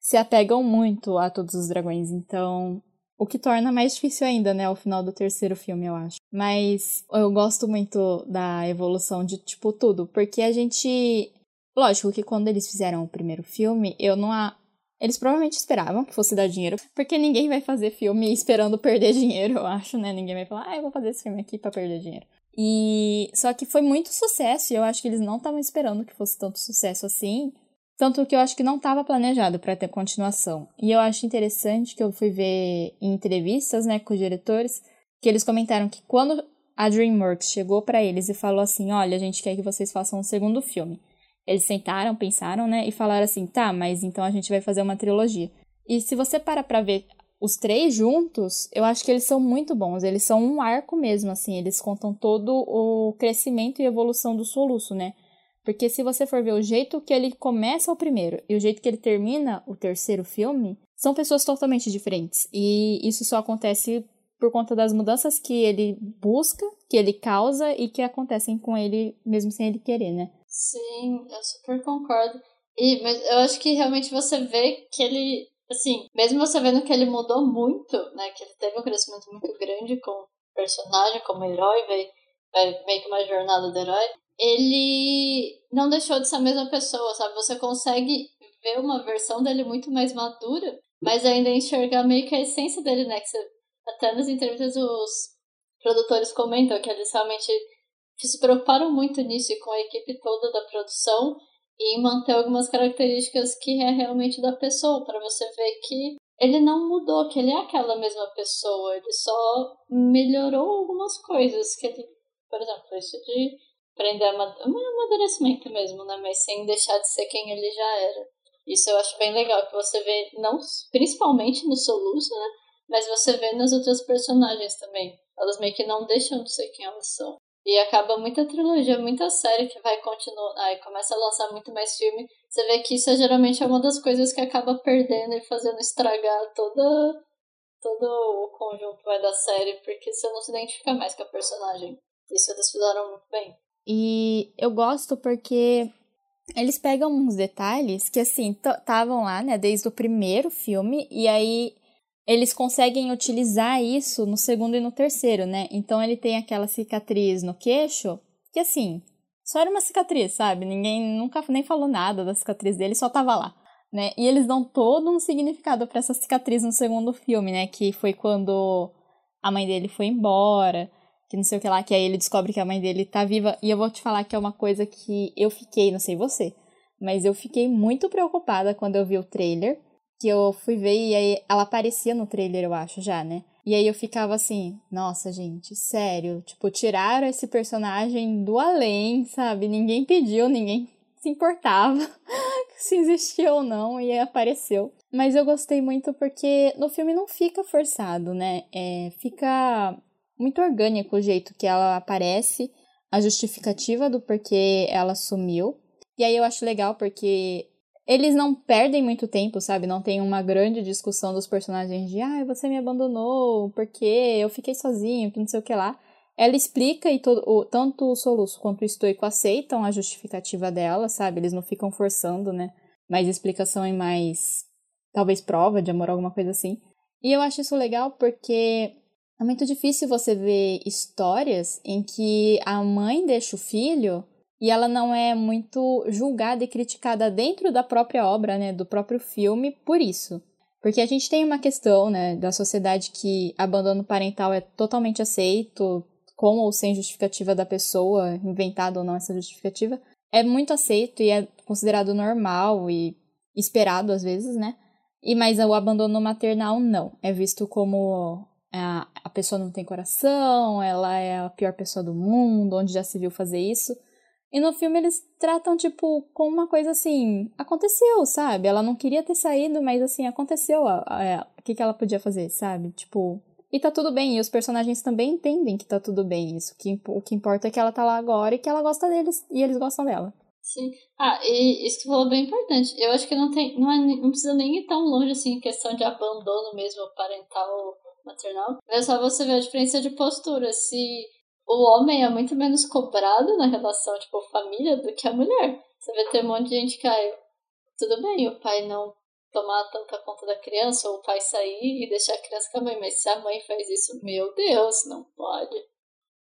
Se apegam muito a todos os dragões. Então, o que torna mais difícil ainda, né, ao final do terceiro filme, eu acho. Mas eu gosto muito da evolução de, tipo, tudo. Porque a gente Lógico que quando eles fizeram o primeiro filme, eu não. A... Eles provavelmente esperavam que fosse dar dinheiro, porque ninguém vai fazer filme esperando perder dinheiro, eu acho, né? Ninguém vai falar, ah, eu vou fazer esse filme aqui para perder dinheiro. E só que foi muito sucesso, e eu acho que eles não estavam esperando que fosse tanto sucesso assim. Tanto que eu acho que não estava planejado para ter continuação. E eu acho interessante que eu fui ver em entrevistas, né, com os diretores, que eles comentaram que quando a DreamWorks chegou para eles e falou assim: "Olha, a gente quer que vocês façam um segundo filme". Eles sentaram, pensaram, né, e falaram assim: tá, mas então a gente vai fazer uma trilogia. E se você para pra ver os três juntos, eu acho que eles são muito bons. Eles são um arco mesmo, assim. Eles contam todo o crescimento e evolução do soluço, né? Porque se você for ver o jeito que ele começa o primeiro e o jeito que ele termina o terceiro filme, são pessoas totalmente diferentes. E isso só acontece por conta das mudanças que ele busca, que ele causa e que acontecem com ele mesmo sem ele querer, né? Sim, eu super concordo. E, mas eu acho que realmente você vê que ele, assim, mesmo você vendo que ele mudou muito, né, que ele teve um crescimento muito grande como personagem, como herói, vai, vai meio que uma jornada do herói, ele não deixou de ser a mesma pessoa, sabe? Você consegue ver uma versão dele muito mais madura, mas ainda enxergar meio que a essência dele, né? Que você, até nas entrevistas os produtores comentam que eles realmente se preocuparam muito nisso e com a equipe toda da produção e manter algumas características que é realmente da pessoa, para você ver que ele não mudou, que ele é aquela mesma pessoa, ele só melhorou algumas coisas, que ele, por exemplo, isso de aprender um amadurecimento mesmo, né, mas sem deixar de ser quem ele já era. Isso eu acho bem legal, que você vê, não principalmente no Soluço, né, mas você vê nas outras personagens também. Elas meio que não deixam de ser quem elas são. E acaba muita trilogia, muita série que vai continuar. Aí começa a lançar muito mais filme. Você vê que isso geralmente é uma das coisas que acaba perdendo e fazendo estragar toda, todo o conjunto vai da série, porque você não se identifica mais com a personagem. Isso eles fizeram muito bem. E eu gosto porque eles pegam uns detalhes que, assim, estavam lá, né, desde o primeiro filme, e aí eles conseguem utilizar isso no segundo e no terceiro, né? Então ele tem aquela cicatriz no queixo, que assim, só era uma cicatriz, sabe? Ninguém nunca nem falou nada da cicatriz dele, só tava lá, né? E eles dão todo um significado para essa cicatriz no segundo filme, né? Que foi quando a mãe dele foi embora, que não sei o que lá, que aí ele descobre que a mãe dele tá viva. E eu vou te falar que é uma coisa que eu fiquei, não sei você, mas eu fiquei muito preocupada quando eu vi o trailer que eu fui ver e aí ela aparecia no trailer, eu acho, já, né? E aí eu ficava assim, nossa, gente, sério, tipo, tiraram esse personagem do além, sabe? Ninguém pediu, ninguém se importava se existia ou não e apareceu. Mas eu gostei muito porque no filme não fica forçado, né? É, fica muito orgânico o jeito que ela aparece, a justificativa do porquê ela sumiu. E aí eu acho legal porque eles não perdem muito tempo, sabe? Não tem uma grande discussão dos personagens de ah, você me abandonou, porque eu fiquei sozinho, que não sei o que lá. Ela explica e todo, o, tanto o Soluço quanto o Estoico aceitam a justificativa dela, sabe? Eles não ficam forçando, né? Mais explicação e mais, talvez, prova de amor, alguma coisa assim. E eu acho isso legal porque é muito difícil você ver histórias em que a mãe deixa o filho e ela não é muito julgada e criticada dentro da própria obra, né, do próprio filme, por isso. Porque a gente tem uma questão, né, da sociedade que abandono parental é totalmente aceito, com ou sem justificativa da pessoa, inventada ou não essa justificativa, é muito aceito e é considerado normal e esperado às vezes, né? E mas o abandono maternal não, é visto como a, a pessoa não tem coração, ela é a pior pessoa do mundo, onde já se viu fazer isso. E no filme eles tratam, tipo, com uma coisa assim. Aconteceu, sabe? Ela não queria ter saído, mas assim, aconteceu. O que, que ela podia fazer, sabe? Tipo. E tá tudo bem. E os personagens também entendem que tá tudo bem. Isso. Que, o que importa é que ela tá lá agora e que ela gosta deles. E eles gostam dela. Sim. Ah, e isso que falou é bem importante. Eu acho que não tem. Não, é, não precisa nem ir tão longe assim questão de abandono mesmo parental maternal. É só você ver a diferença de postura. Se o homem é muito menos cobrado na relação, tipo, família do que a mulher. Você vê ter um monte de gente que, tudo bem o pai não tomar tanta conta da criança, ou o pai sair e deixar a criança com a mãe, mas se a mãe faz isso, meu Deus, não pode.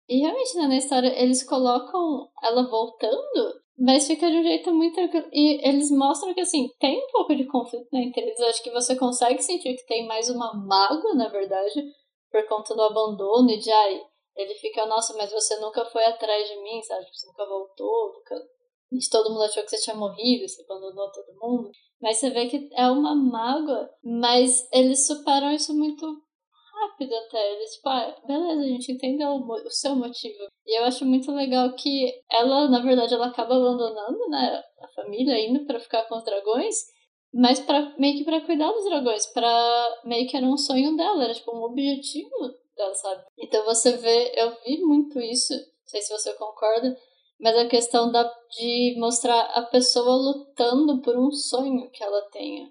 E realmente, né, na história, eles colocam ela voltando, mas fica de um jeito muito E eles mostram que, assim, tem um pouco de conflito né, entre eles. Acho que você consegue sentir que tem mais uma mágoa, na verdade, por conta do abandono e de, ai, ele fica, nossa, mas você nunca foi atrás de mim, sabe? Você nunca voltou, nunca. Todo mundo achou que você tinha morrido, você abandonou todo mundo. Mas você vê que é uma mágoa, mas eles superam isso muito rápido até. Eles, tipo, ah, beleza, a gente entendeu o seu motivo. E eu acho muito legal que ela, na verdade, ela acaba abandonando, né, a família, indo para ficar com os dragões, mas para meio que para cuidar dos dragões, para meio que era um sonho dela, era tipo um objetivo dela, sabe? Então você vê, eu vi muito isso, não sei se você concorda, mas a questão da, de mostrar a pessoa lutando por um sonho que ela tenha,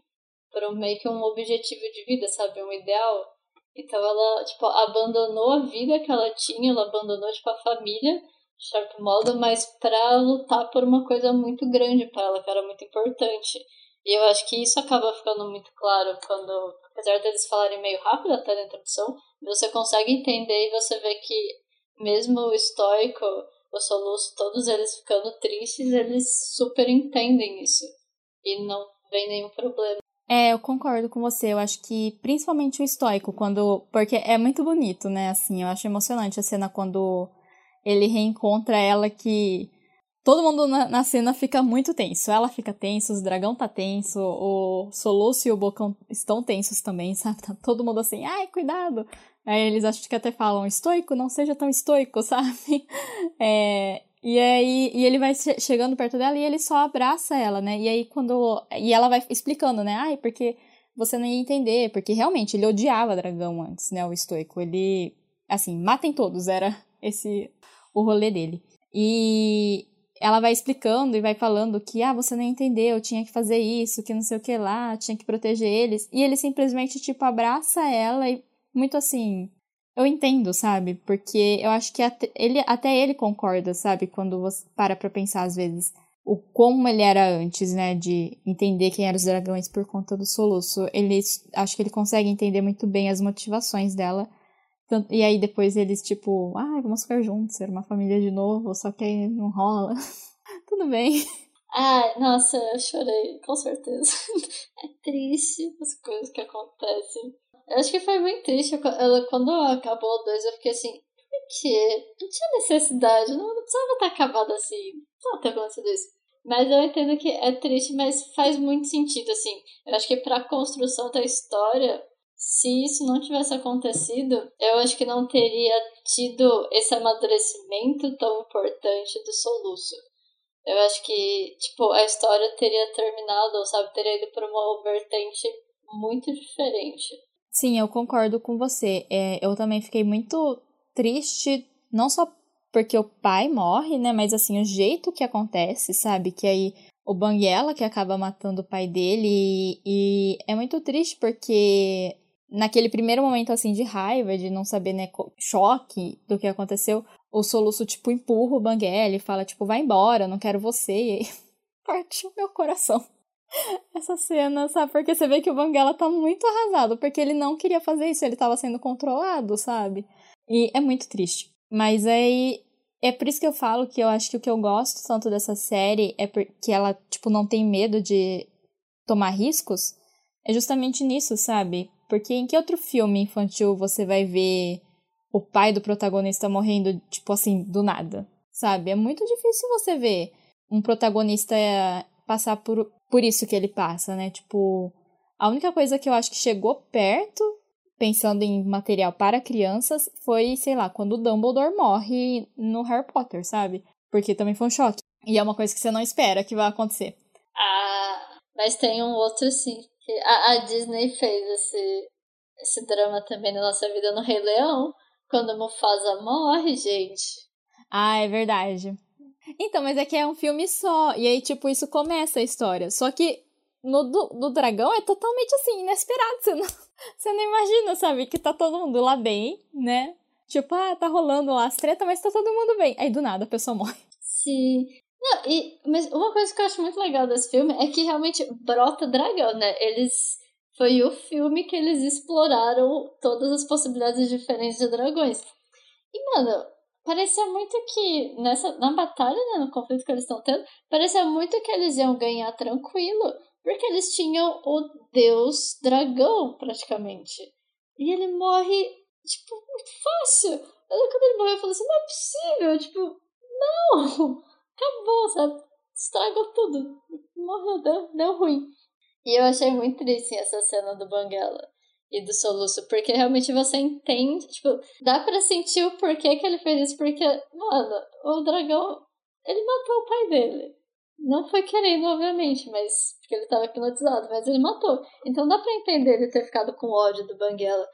por um, meio que um objetivo de vida, sabe? Um ideal. Então ela, tipo, abandonou a vida que ela tinha, ela abandonou, tipo, a família, de certo modo, mas para lutar por uma coisa muito grande para ela, que era muito importante. E eu acho que isso acaba ficando muito claro quando, apesar deles falarem meio rápido até na introdução, você consegue entender e você vê que mesmo o estoico, o soluço, todos eles ficando tristes, eles super entendem isso. E não vem nenhum problema. É, eu concordo com você. Eu acho que principalmente o estoico, quando. Porque é muito bonito, né? Assim, eu acho emocionante a cena quando ele reencontra ela que. Todo mundo na, na cena fica muito tenso. Ela fica tenso, o dragão tá tenso, o Soluço e o Bocão estão tensos também, sabe? Tá todo mundo assim, ai, cuidado. Aí eles acho que até falam, estoico, não seja tão estoico, sabe? É, e aí e ele vai chegando perto dela e ele só abraça ela, né? E aí quando. E ela vai explicando, né? Ai, porque você não ia entender, porque realmente ele odiava dragão antes, né? O estoico. Ele. Assim, matem todos, era esse o rolê dele. E ela vai explicando e vai falando que, ah, você não entendeu, eu tinha que fazer isso, que não sei o que lá, tinha que proteger eles. E ele simplesmente, tipo, abraça ela e muito assim. Eu entendo, sabe? Porque eu acho que até ele, até ele concorda, sabe? Quando você para pra pensar às vezes o como ele era antes, né? De entender quem eram os dragões por conta do soluço. Ele, acho que ele consegue entender muito bem as motivações dela. E aí depois eles, tipo, ah, vamos ficar juntos, ser uma família de novo, só que aí não rola. Tudo bem. Ai, nossa, eu chorei, com certeza. É triste as coisas que acontecem. Eu acho que foi muito triste. Ela, quando acabou o 2, eu fiquei assim, por quê? Não tinha necessidade, não, não precisava estar acabado assim. Não ter acontecido isso. Mas eu entendo que é triste, mas faz muito sentido, assim. Eu acho que pra construção da história, se isso não tivesse acontecido, eu acho que não teria tido esse amadurecimento tão importante do soluço. Eu acho que, tipo, a história teria terminado, ou sabe, teria ido pra uma vertente muito diferente. Sim, eu concordo com você. É, eu também fiquei muito triste, não só porque o pai morre, né? Mas assim, o jeito que acontece, sabe? Que aí o Banguela que acaba matando o pai dele. E, e, é muito triste porque naquele primeiro momento assim de raiva, de não saber, né? Choque do que aconteceu, o soluço, tipo, empurra o Banguela e fala, tipo, vai embora, não quero você. E aí partiu meu coração essa cena, sabe? Porque você vê que o Banguela tá muito arrasado, porque ele não queria fazer isso, ele tava sendo controlado, sabe? E é muito triste. Mas aí é por isso que eu falo que eu acho que o que eu gosto tanto dessa série é porque ela, tipo, não tem medo de tomar riscos. É justamente nisso, sabe? Porque em que outro filme infantil você vai ver o pai do protagonista morrendo, tipo assim, do nada? Sabe? É muito difícil você ver um protagonista passar por, por isso que ele passa, né? Tipo, a única coisa que eu acho que chegou perto, pensando em material para crianças, foi, sei lá, quando o Dumbledore morre no Harry Potter, sabe? Porque também foi um choque. E é uma coisa que você não espera que vai acontecer. Ah, mas tem um outro sim. A, a Disney fez esse, esse drama também na nossa vida no Rei Leão. Quando Mufasa morre, gente. Ah, é verdade. Então, mas é que é um filme só. E aí, tipo, isso começa a história. Só que no do, do dragão é totalmente assim, inesperado. Você não, você não imagina, sabe? Que tá todo mundo lá bem, né? Tipo, ah, tá rolando lá as tretas, mas tá todo mundo bem. Aí do nada a pessoa morre. Sim. Não, e, mas uma coisa que eu acho muito legal desse filme é que realmente brota dragão, né? Eles. Foi o filme que eles exploraram todas as possibilidades diferentes de dragões. E, mano, parecia muito que nessa na batalha, né, no conflito que eles estão tendo, parecia muito que eles iam ganhar tranquilo, porque eles tinham o deus dragão praticamente. E ele morre tipo muito fácil. Eu, quando ele morreu, eu falei assim, não é possível, tipo, não. Acabou, sabe? Estragou tudo. Morreu, deu, deu ruim. E eu achei muito triste essa cena do Banguela e do soluço, porque realmente você entende, tipo, dá para sentir o porquê que ele fez isso, porque, mano, o dragão, ele matou o pai dele. Não foi querendo, obviamente, mas porque ele tava hipnotizado, mas ele matou. Então dá para entender ele ter ficado com ódio do Banguela.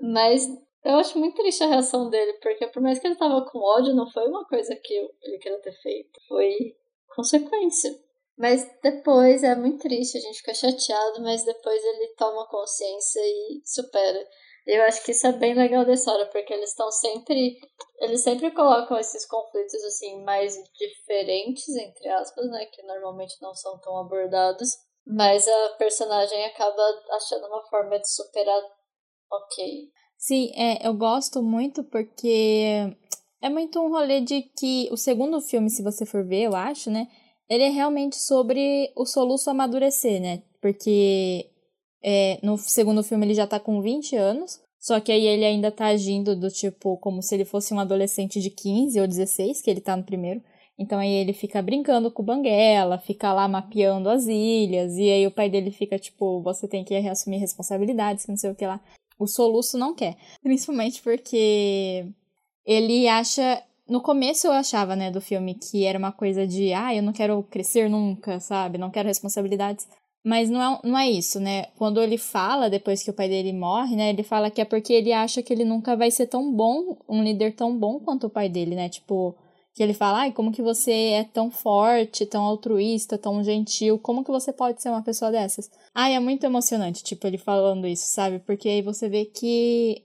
Mas Eu acho muito triste a reação dele, porque por mais que ele tava com ódio, não foi uma coisa que ele queria ter feito. Foi consequência. Mas depois é muito triste, a gente fica chateado, mas depois ele toma consciência e supera. Eu acho que isso é bem legal da história, porque eles estão sempre. Eles sempre colocam esses conflitos assim, mais diferentes, entre aspas, né? Que normalmente não são tão abordados. Mas a personagem acaba achando uma forma de superar ok. Sim, é, eu gosto muito porque é muito um rolê de que o segundo filme, se você for ver, eu acho, né? Ele é realmente sobre o soluço amadurecer, né? Porque é, no segundo filme ele já tá com 20 anos, só que aí ele ainda tá agindo do tipo como se ele fosse um adolescente de 15 ou 16, que ele tá no primeiro. Então aí ele fica brincando com o Banguela, fica lá mapeando as ilhas, e aí o pai dele fica tipo, você tem que assumir responsabilidades, não sei o que lá. O soluço não quer. Principalmente porque ele acha. No começo eu achava, né, do filme que era uma coisa de, ah, eu não quero crescer nunca, sabe? Não quero responsabilidades. Mas não é, não é isso, né? Quando ele fala, depois que o pai dele morre, né? Ele fala que é porque ele acha que ele nunca vai ser tão bom, um líder tão bom quanto o pai dele, né? Tipo, que ele fala, ai, como que você é tão forte, tão altruísta, tão gentil, como que você pode ser uma pessoa dessas? Ai, é muito emocionante, tipo, ele falando isso, sabe? Porque aí você vê que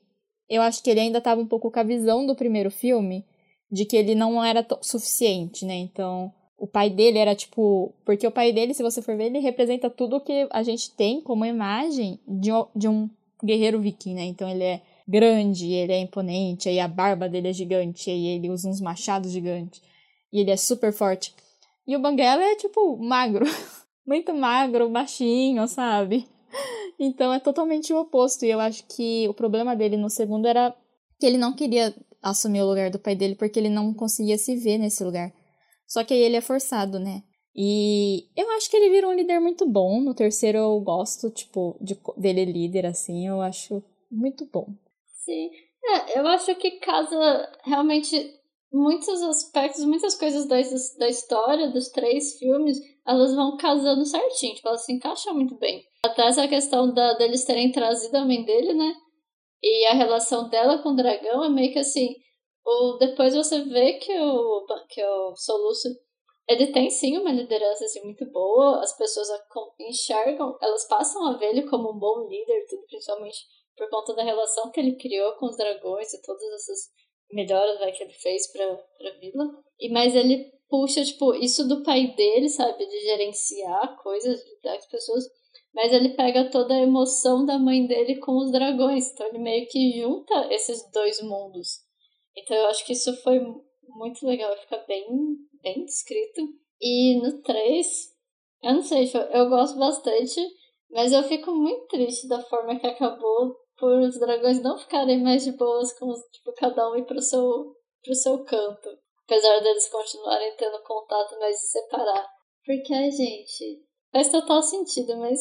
eu acho que ele ainda tava um pouco com a visão do primeiro filme, de que ele não era suficiente, né? Então, o pai dele era tipo. Porque o pai dele, se você for ver, ele representa tudo que a gente tem como imagem de, de um guerreiro viking, né? Então ele é grande, ele é imponente, aí a barba dele é gigante, aí ele usa uns machados gigantes, e ele é super forte. E o Banguela é tipo magro, muito magro, baixinho, sabe? Então é totalmente o oposto, e eu acho que o problema dele no segundo era que ele não queria assumir o lugar do pai dele porque ele não conseguia se ver nesse lugar. Só que aí ele é forçado, né? E eu acho que ele vira um líder muito bom. No terceiro eu gosto, tipo, de, dele líder, assim, eu acho muito bom. Sim. É, eu acho que casa realmente muitos aspectos, muitas coisas da, da história dos três filmes, elas vão casando certinho, tipo, elas se encaixam muito bem. Até essa questão da, deles terem trazido a mãe dele, né? E a relação dela com o dragão é meio que assim, ou depois você vê que o, que o Soluço ele tem sim uma liderança assim, muito boa, as pessoas enxergam, elas passam a ver ele como um bom líder, tudo principalmente por conta da relação que ele criou com os dragões e todas essas melhoras que ele fez pra, pra vila. E mas ele puxa, tipo, isso do pai dele, sabe, de gerenciar coisas, de as pessoas, mas ele pega toda a emoção da mãe dele com os dragões, então ele meio que junta esses dois mundos. Então eu acho que isso foi muito legal, fica bem, bem descrito. E no 3, eu não sei, eu gosto bastante, mas eu fico muito triste da forma que acabou por os dragões não ficarem mais de boas com tipo, cada um ir pro seu, pro seu canto. Apesar deles continuarem tendo contato, mas se separar. Porque, gente, faz total sentido, mas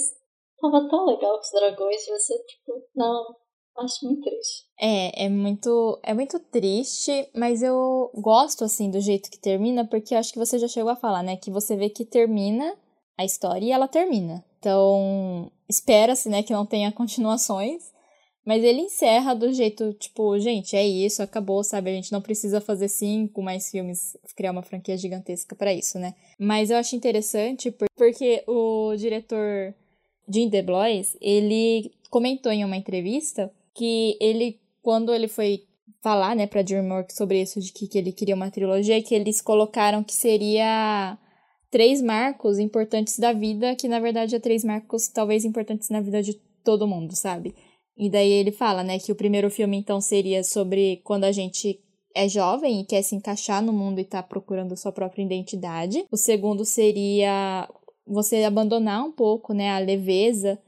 tava tão legal com os dragões, você, tipo, não, Acho muito triste. É, é muito, é muito triste, mas eu gosto, assim, do jeito que termina, porque acho que você já chegou a falar, né? Que você vê que termina a história e ela termina. Então, espera-se, né, que não tenha continuações. Mas ele encerra do jeito, tipo, gente, é isso, acabou, sabe? A gente não precisa fazer cinco mais filmes, criar uma franquia gigantesca para isso, né? Mas eu acho interessante porque o diretor Jim DeBlois, ele comentou em uma entrevista que ele, quando ele foi falar, né, pra DreamWorks sobre isso, de que, que ele queria uma trilogia, que eles colocaram que seria três marcos importantes da vida, que na verdade é três marcos talvez importantes na vida de todo mundo, sabe? E daí ele fala, né, que o primeiro filme então seria sobre quando a gente é jovem e quer se encaixar no mundo e tá procurando sua própria identidade. O segundo seria você abandonar um pouco, né, a leveza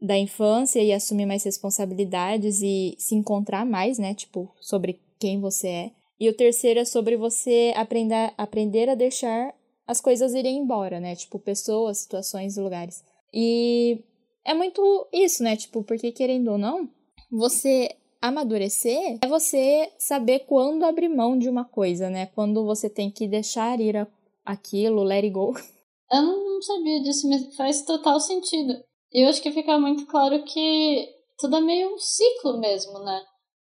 da infância e assumir mais responsabilidades e se encontrar mais, né? Tipo, sobre quem você é. E o terceiro é sobre você aprender, aprender a deixar as coisas irem embora, né? Tipo, pessoas, situações lugares. E é muito isso, né? Tipo, porque querendo ou não, você amadurecer é você saber quando abrir mão de uma coisa, né? Quando você tem que deixar ir a, aquilo, let it go. Eu não sabia disso, mas faz total sentido. E eu acho que fica muito claro que tudo é meio um ciclo mesmo, né?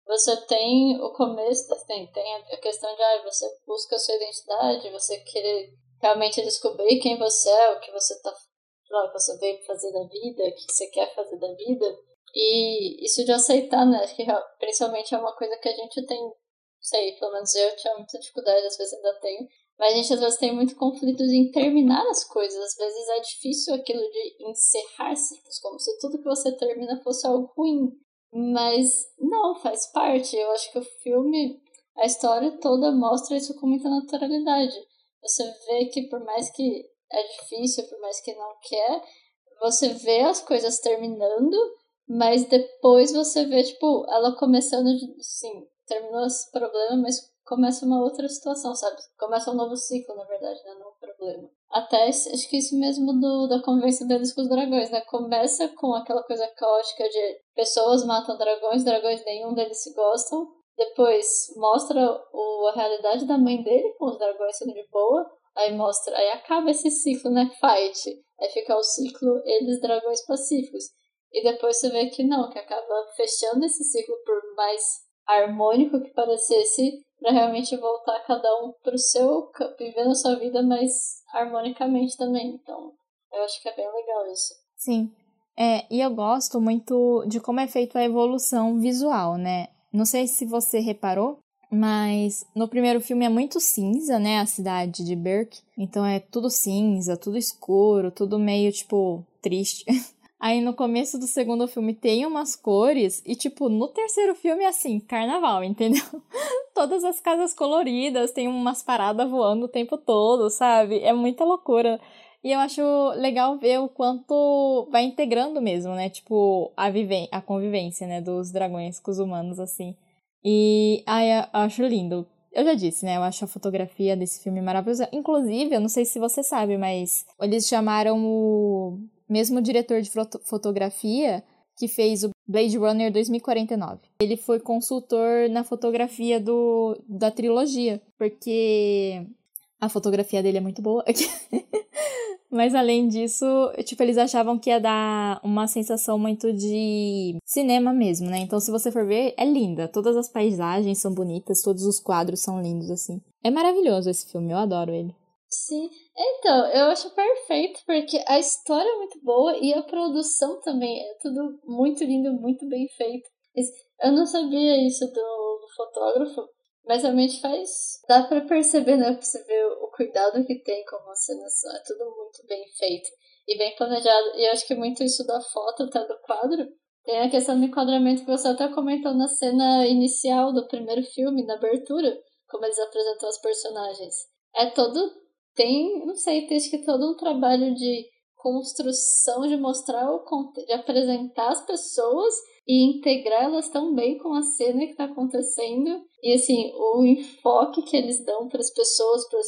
você tem o começo, tem, tem a questão de ah, você busca a sua identidade, você querer realmente descobrir quem você é, o que você tá o que você veio fazer da vida, o que você quer fazer da vida. E isso de aceitar, né? Acho que principalmente é uma coisa que a gente tem, sei, pelo menos eu tinha muita dificuldade, às vezes ainda tenho, mas a gente às vezes tem muito conflito em terminar as coisas. Às vezes é difícil aquilo de encerrar ciclos, como se tudo que você termina fosse algo ruim. Mas não, faz parte. Eu acho que o filme, a história toda mostra isso com muita naturalidade. Você vê que por mais que é difícil, por mais que não quer, você vê as coisas terminando, mas depois você vê, tipo, ela começando, sim, terminou esse problema, mas começa uma outra situação, sabe? Começa um novo ciclo, na verdade, né? Um problema. Até acho que isso mesmo do, da conversa deles com os dragões, né? Começa com aquela coisa caótica de pessoas matam dragões, dragões nenhum deles se gostam. Depois mostra o, a realidade da mãe dele com os dragões sendo de boa. Aí mostra, aí acaba esse ciclo, né? Fight. Aí fica o ciclo eles dragões pacíficos. E depois você vê que não, que acaba fechando esse ciclo por mais harmônico que parecesse, para realmente voltar cada um pro seu, vivendo a sua vida mais harmonicamente também. Então, eu acho que é bem legal isso. Sim. É, e eu gosto muito de como é feita a evolução visual, né? Não sei se você reparou, mas no primeiro filme é muito cinza, né? A cidade de Berk. Então é tudo cinza, tudo escuro, tudo meio, tipo, triste. Aí no começo do segundo filme tem umas cores e tipo, no terceiro filme é assim, carnaval, entendeu? Todas as casas coloridas, tem umas paradas voando o tempo todo, sabe? É muita loucura. E eu acho legal ver o quanto vai integrando mesmo, né? Tipo, a, vive a convivência, né? Dos dragões com os humanos, assim. E ai, eu acho lindo. Eu já disse, né? Eu acho a fotografia desse filme maravilhosa. Inclusive, eu não sei se você sabe, mas eles chamaram o mesmo diretor de fotografia que fez o Blade Runner 2049. Ele foi consultor na fotografia do, da trilogia, porque a fotografia dele é muito boa. Mas além disso, tipo, eles achavam que ia dar uma sensação muito de cinema mesmo, né? Então, se você for ver, é linda. Todas as paisagens são bonitas, todos os quadros são lindos, assim. É maravilhoso esse filme, eu adoro ele. Sim, então, eu acho perfeito, porque a história é muito boa e a produção também é tudo muito lindo, muito bem feito. Eu não sabia isso do, do fotógrafo, mas realmente faz. Dá para perceber, né? Pra você ver o cuidado que tem com a cenação. É tudo muito bem feito e bem planejado. E eu acho que muito isso da foto, até do quadro. Tem a questão do enquadramento que você até comentou na cena inicial do primeiro filme, na abertura, como eles apresentam os personagens. É todo tem, não sei, tem acho que todo um trabalho de construção, de mostrar o de apresentar as pessoas e integrá-las também com a cena que está acontecendo. E assim, o enfoque que eles dão para as pessoas, para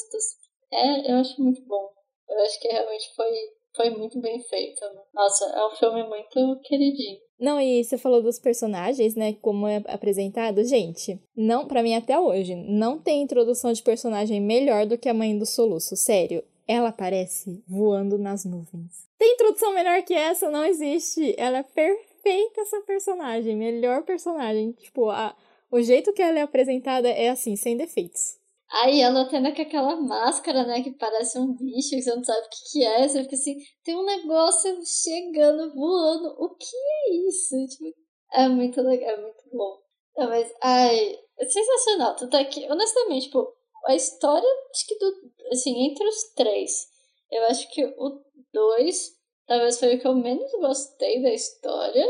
é, eu acho muito bom. Eu acho que realmente foi, foi muito bem feito. Nossa, é um filme muito queridinho. Não, e você falou dos personagens, né? Como é apresentado. Gente, não, para mim até hoje, não tem introdução de personagem melhor do que a mãe do soluço. Sério, ela aparece voando nas nuvens. Tem introdução melhor que essa? Não existe. Ela é perfeita, essa personagem. Melhor personagem. Tipo, a, o jeito que ela é apresentada é assim, sem defeitos. Aí ela tendo aquela máscara, né, que parece um bicho, que você não sabe o que, que é, você fica assim, tem um negócio chegando, voando, o que é isso? Tipo, é muito legal, é muito bom. Não, mas, ai, é sensacional, tu tá aqui, honestamente, tipo, a história, acho que do, assim, entre os três, eu acho que o dois, talvez foi o que eu menos gostei da história,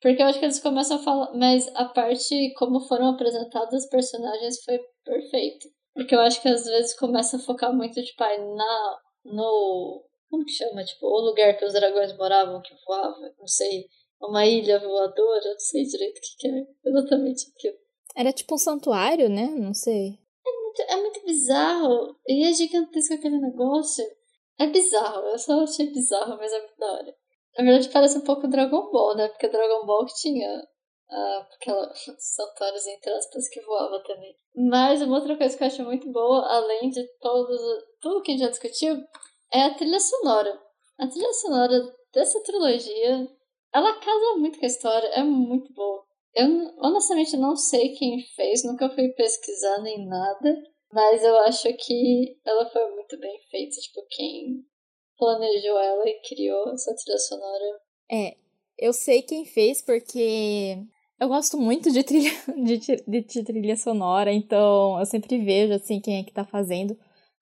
porque eu acho que eles começam a falar, mas a parte como foram apresentados os personagens foi perfeito. Porque eu acho que às vezes começa a focar muito, tipo, aí na, no. Como que chama? Tipo, o lugar que os dragões moravam, que voava, não sei. Uma ilha voadora, não sei direito o que, que é exatamente aquilo. Era tipo um santuário, né? Não sei. É muito, é muito bizarro. E é gigantesco aquele negócio. É bizarro, eu só achei bizarro, mas é muito da hora. Na verdade, parece um pouco Dragon Ball, né? Porque Dragon Ball que tinha uh, aquela santuários entre aspas que voava também. Mas uma outra coisa que eu acho muito boa, além de todos, tudo que a gente já discutiu, é a trilha sonora. A trilha sonora dessa trilogia, ela casa muito com a história, é muito boa. Eu honestamente não sei quem fez, nunca fui pesquisar nem nada, mas eu acho que ela foi muito bem feita. Tipo, quem planejou ela e criou essa trilha sonora. É, eu sei quem fez porque eu gosto muito de trilha, de, de, de, trilha sonora, então eu sempre vejo assim quem é que tá fazendo.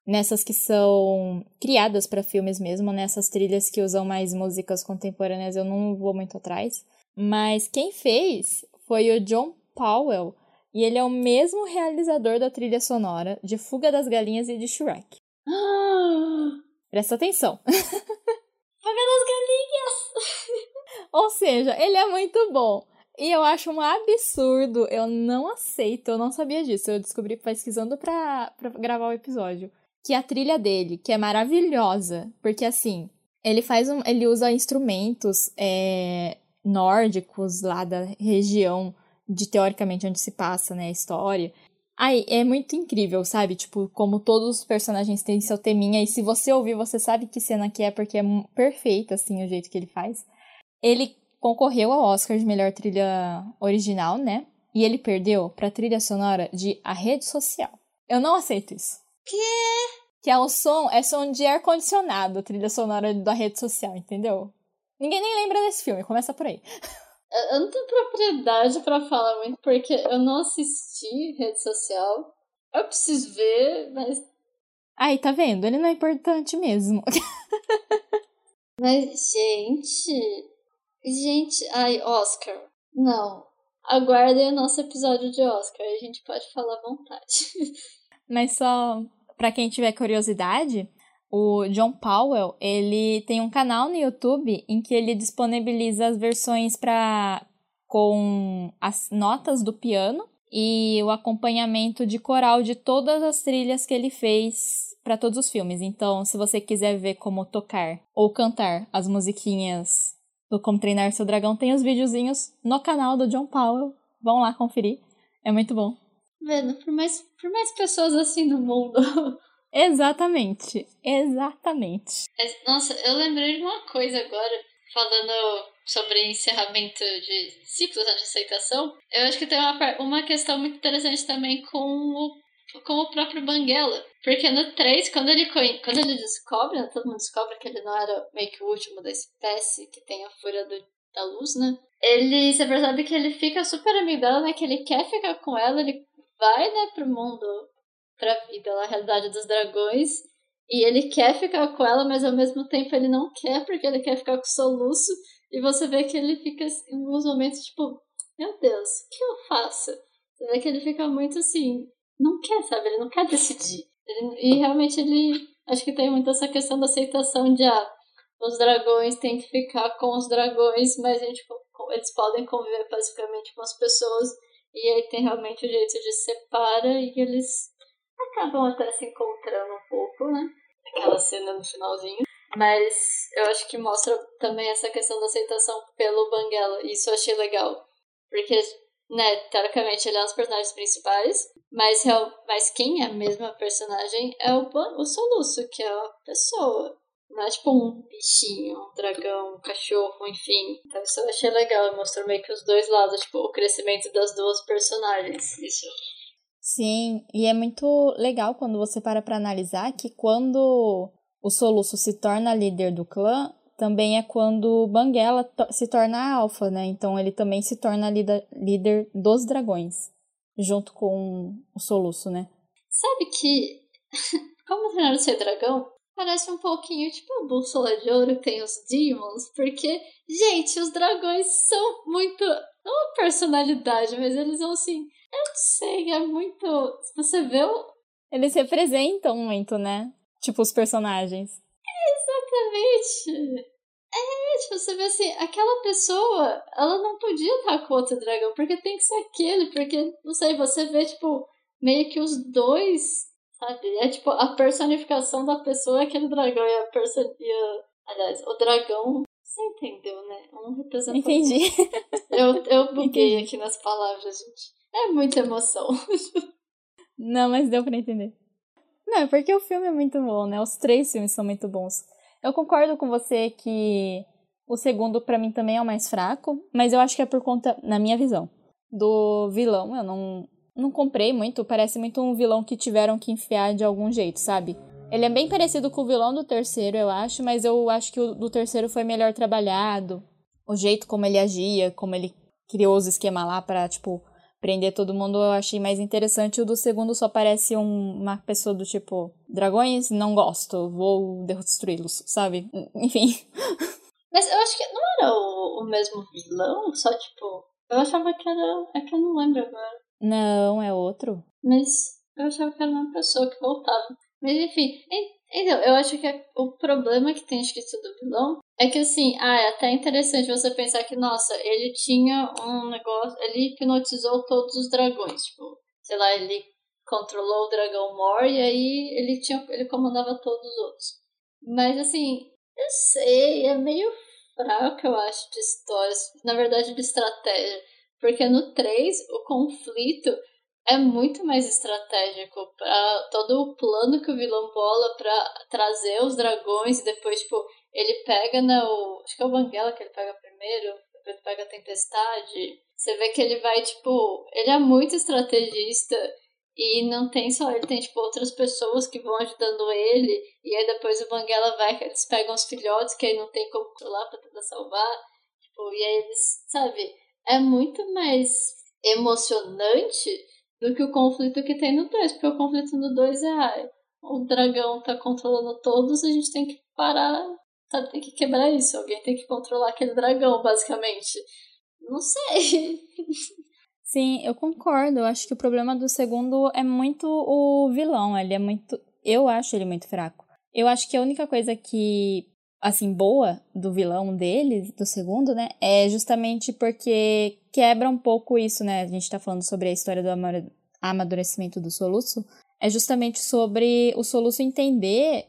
Nessas que são criadas para filmes mesmo, nessas trilhas que usam mais músicas contemporâneas, eu não vou muito atrás. Mas quem fez foi o John Powell, e ele é o mesmo realizador da trilha sonora de Fuga das Galinhas e de Shrek. Presta atenção. Fuga das Galinhas! Ou seja, ele é muito bom. E eu acho um absurdo, eu não aceito, eu não sabia disso, eu descobri pesquisando pra, pra gravar o episódio. Que a trilha dele, que é maravilhosa, porque assim, ele faz um. ele usa instrumentos é, nórdicos lá da região de teoricamente onde se passa, né, a história. Aí é muito incrível, sabe? Tipo, como todos os personagens têm seu teminha, e se você ouvir, você sabe que cena que é, porque é perfeito, assim, o jeito que ele faz. Ele concorreu ao Oscar de melhor trilha original, né? E ele perdeu pra trilha sonora de A Rede Social. Eu não aceito isso. Que? Que é o som, é som de ar-condicionado, trilha sonora da rede social, entendeu? Ninguém nem lembra desse filme, começa por aí. Eu não tenho propriedade para falar muito, porque eu não assisti rede social. Eu preciso ver, mas. Aí, tá vendo? Ele não é importante mesmo. mas, gente. Gente, ai, Oscar. Não. Aguardem o nosso episódio de Oscar, a gente pode falar à vontade. Mas só para quem tiver curiosidade, o John Powell, ele tem um canal no YouTube em que ele disponibiliza as versões para com as notas do piano e o acompanhamento de coral de todas as trilhas que ele fez para todos os filmes. Então, se você quiser ver como tocar ou cantar as musiquinhas do Como Treinar Seu Dragão, tem os videozinhos no canal do John Powell. Vão lá conferir. É muito bom. Vendo, por mais, por mais pessoas assim no mundo. Exatamente. Exatamente. Nossa, eu lembrei de uma coisa agora, falando sobre encerramento de ciclos de aceitação. Eu acho que tem uma, uma questão muito interessante também com o com o próprio Banguela. Porque no 3, quando ele, quando ele descobre, né, todo mundo descobre que ele não era meio que o último da espécie, que tem a fúria do, da luz, né? Ele, você percebe que ele fica super amigo dela, né? Que ele quer ficar com ela, ele vai, né, pro mundo, pra vida, lá, a realidade dos dragões. E ele quer ficar com ela, mas ao mesmo tempo ele não quer, porque ele quer ficar com o soluço. E você vê que ele fica em alguns momentos, tipo, meu Deus, o que eu faço? Você vê que ele fica muito assim, não quer, sabe? Ele não quer decidir. Ele, e realmente ele. Acho que tem muito essa questão da aceitação de ah, os dragões têm que ficar com os dragões, mas a gente, eles podem conviver pacificamente com as pessoas. E aí tem realmente o jeito de separa e eles acabam até se encontrando um pouco, né? Aquela cena no finalzinho. Mas eu acho que mostra também essa questão da aceitação pelo Banguela. Isso eu achei legal. Porque né, teoricamente ele é um dos personagens principais, mas, mas quem é a mesma personagem é o, o Soluço, que é a pessoa. Não é tipo um bichinho, um dragão, um cachorro, enfim. Então isso eu achei legal, mostrou meio que os dois lados, tipo, o crescimento das duas personagens. Isso. Sim, e é muito legal quando você para pra analisar que quando o Soluço se torna líder do clã, também é quando Banguela se torna alfa, né? Então ele também se torna líder, dos dragões, junto com o Soluço, né? Sabe que, como treinar o seu dragão, parece um pouquinho tipo a bússola de ouro que tem os demons, porque, gente, os dragões são muito. Não uma personalidade, mas eles são assim. Eu não sei, é muito. Você vê o. Eles representam muito, né? Tipo, os personagens. Exatamente. É, tipo, você vê assim, aquela pessoa, ela não podia estar com outro dragão, porque tem que ser aquele, porque, não sei, você vê, tipo, meio que os dois, sabe? É tipo, a personificação da pessoa é aquele dragão e a person... E a... Aliás, o dragão, você entendeu, né? Um representa. Entendi. Eu, eu buguei Entendi. aqui nas palavras, gente. É muita emoção. Não, mas deu pra entender. Não, é porque o filme é muito bom, né? Os três filmes são muito bons. Eu concordo com você que o segundo para mim também é o mais fraco, mas eu acho que é por conta, na minha visão, do vilão. Eu não, não comprei muito, parece muito um vilão que tiveram que enfiar de algum jeito, sabe? Ele é bem parecido com o vilão do terceiro, eu acho, mas eu acho que o do terceiro foi melhor trabalhado. O jeito como ele agia, como ele criou os esquemas lá pra, tipo, prender todo mundo, eu achei mais interessante. O do segundo só parece um, uma pessoa do tipo, dragões, não gosto, vou destruí-los, sabe? Enfim. Mas eu acho que não era o, o mesmo vilão, só tipo. Eu achava que era. É que eu não lembro agora. Não, é outro. Mas eu achava que era uma pessoa que voltava. Mas enfim, então, eu acho que o problema que tem escrito do vilão é que assim, ah, é até interessante você pensar que, nossa, ele tinha um negócio, ele hipnotizou todos os dragões, tipo, sei lá, ele controlou o dragão Mor e aí ele tinha ele comandava todos os outros. Mas assim, eu sei, é meio fraco, eu acho, de histórias, na verdade de estratégia, porque no 3 o conflito é muito mais estratégico para todo o plano que o vilão bola para trazer os dragões e depois, tipo, ele pega na. O, acho que é o Banguela que ele pega primeiro, depois pega a Tempestade. Você vê que ele vai, tipo. Ele é muito estrategista e não tem só ele, tem, tipo, outras pessoas que vão ajudando ele. E aí depois o Banguela vai, eles pegam os filhotes que aí não tem como lá pra tentar salvar. Tipo, e aí eles, sabe? É muito mais emocionante do que o conflito que tem no 2, porque o conflito no 2 é ah, o dragão tá controlando todos, a gente tem que parar, sabe, tem que quebrar isso, alguém tem que controlar aquele dragão, basicamente. Não sei. Sim, eu concordo. Eu acho que o problema do segundo é muito o vilão. Ele é muito. Eu acho ele muito fraco. Eu acho que a única coisa que assim, boa do vilão dele, do segundo, né? É justamente porque quebra um pouco isso, né? A gente tá falando sobre a história do amadurecimento do soluço. É justamente sobre o soluço entender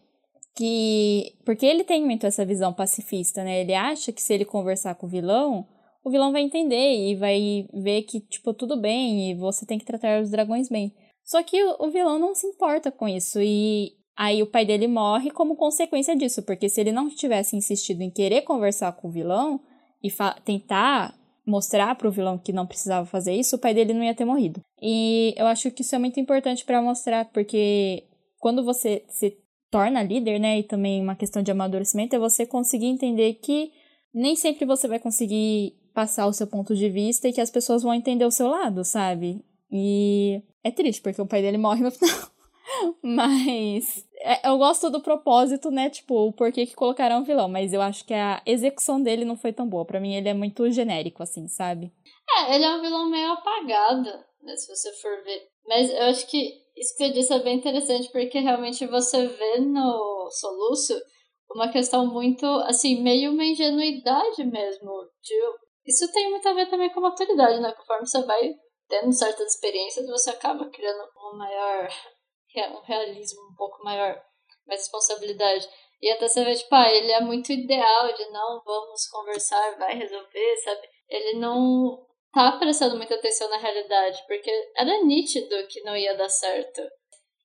que. Porque ele tem muito essa visão pacifista, né? Ele acha que se ele conversar com o vilão, o vilão vai entender e vai ver que, tipo, tudo bem e você tem que tratar os dragões bem. Só que o vilão não se importa com isso e Aí o pai dele morre como consequência disso, porque se ele não tivesse insistido em querer conversar com o vilão e tentar mostrar para o vilão que não precisava fazer isso, o pai dele não ia ter morrido. E eu acho que isso é muito importante para mostrar, porque quando você se torna líder, né, e também uma questão de amadurecimento, é você conseguir entender que nem sempre você vai conseguir passar o seu ponto de vista e que as pessoas vão entender o seu lado, sabe? E é triste, porque o pai dele morre no final. Mas eu gosto do propósito, né? Tipo, o porquê que colocaram vilão, mas eu acho que a execução dele não foi tão boa. Para mim, ele é muito genérico, assim, sabe? É, ele é um vilão meio apagado, né? Se você for ver. Mas eu acho que isso que você disse é bem interessante, porque realmente você vê no Soluço uma questão muito, assim, meio uma ingenuidade mesmo. De... Isso tem muito a ver também com a maturidade, né? Conforme você vai tendo certas experiências, você acaba criando uma maior um realismo um pouco maior, mais responsabilidade. E até você vê, tipo, ah, ele é muito ideal de não, vamos conversar, vai resolver, sabe? Ele não tá prestando muita atenção na realidade, porque era nítido que não ia dar certo.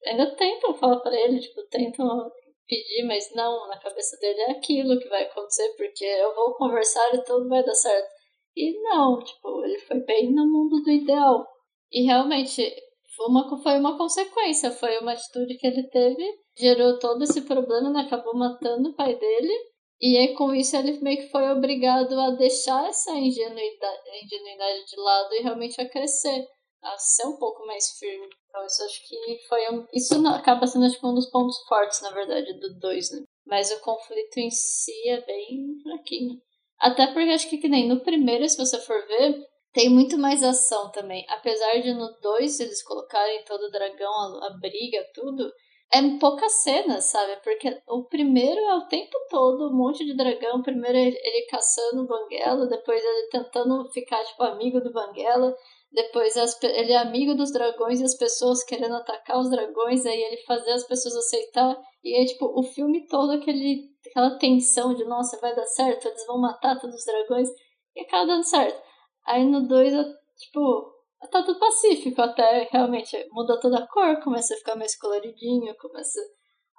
Ainda tentam falar para ele, tipo, tentam pedir, mas não, na cabeça dele é aquilo que vai acontecer, porque eu vou conversar e tudo vai dar certo. E não, tipo, ele foi bem no mundo do ideal. E realmente, foi uma, foi uma consequência, foi uma atitude que ele teve, gerou todo esse problema, né? acabou matando o pai dele. E aí, com isso, ele meio que foi obrigado a deixar essa ingenuidade, ingenuidade de lado e realmente a crescer, a ser um pouco mais firme. Então, isso acho que foi um. Isso acaba sendo tipo, um dos pontos fortes, na verdade, do 2, né? Mas o conflito em si é bem fraquinho. Até porque acho que, que nem no primeiro, se você for ver, tem muito mais ação também. Apesar de no 2 eles colocarem todo o dragão, a, a briga, tudo, é pouca cena, sabe? Porque o primeiro é o tempo todo um monte de dragão. Primeiro ele, ele caçando o Banguela, depois ele tentando ficar, tipo, amigo do Banguela. Depois as, ele é amigo dos dragões e as pessoas querendo atacar os dragões, aí ele fazer as pessoas aceitar. E aí, tipo, o filme todo aquele, aquela tensão de, nossa, vai dar certo, eles vão matar todos os dragões. E acaba dando certo. Aí no 2, tipo, tá tudo pacífico até, realmente. Muda toda a cor, começa a ficar mais coloridinho, começa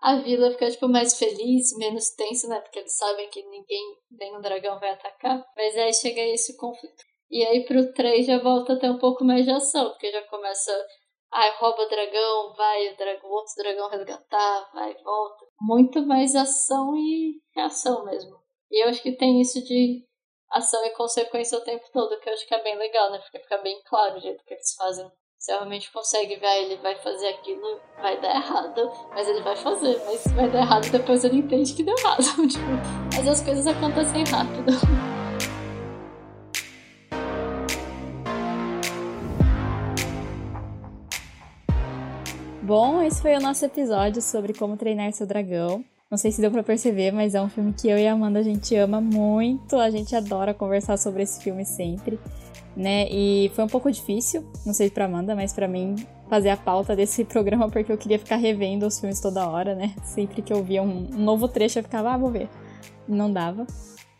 a vila ficar, tipo, mais feliz, menos tenso, né? Porque eles sabem que ninguém, nenhum dragão vai atacar. Mas aí chega esse conflito. E aí pro 3 já volta a ter um pouco mais de ação, porque já começa. Ai, rouba o dragão, vai o dragão, outro dragão resgatar, vai, volta. Muito mais ação e reação mesmo. E eu acho que tem isso de ação e consequência o tempo todo, que eu acho que é bem legal, né? Porque fica bem claro o jeito que eles fazem. Você realmente consegue ver, ele vai fazer aquilo, vai dar errado, mas ele vai fazer, mas vai dar errado, depois ele entende que deu errado. tipo, mas as coisas acontecem rápido. Bom, esse foi o nosso episódio sobre como treinar seu dragão. Não sei se deu para perceber, mas é um filme que eu e a Amanda a gente ama muito. A gente adora conversar sobre esse filme sempre, né? E foi um pouco difícil, não sei para Amanda, mas para mim fazer a pauta desse programa porque eu queria ficar revendo os filmes toda hora, né? Sempre que eu via um novo trecho eu ficava, ah, vou ver. Não dava.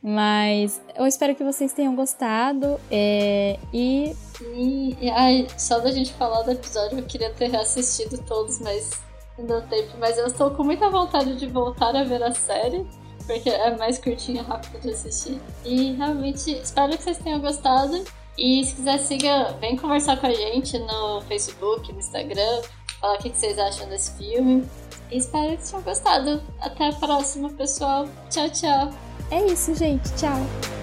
Mas eu espero que vocês tenham gostado. É, e. E, ai, só da gente falar do episódio, eu queria ter reassistido todos, mas deu tempo. Mas eu estou com muita vontade de voltar a ver a série, porque é mais curtinha, rápido de assistir. E realmente espero que vocês tenham gostado. E se quiser, siga, vem conversar com a gente no Facebook, no Instagram, falar o que vocês acham desse filme. E espero que vocês tenham gostado. Até a próxima, pessoal. Tchau, tchau. É isso, gente. Tchau.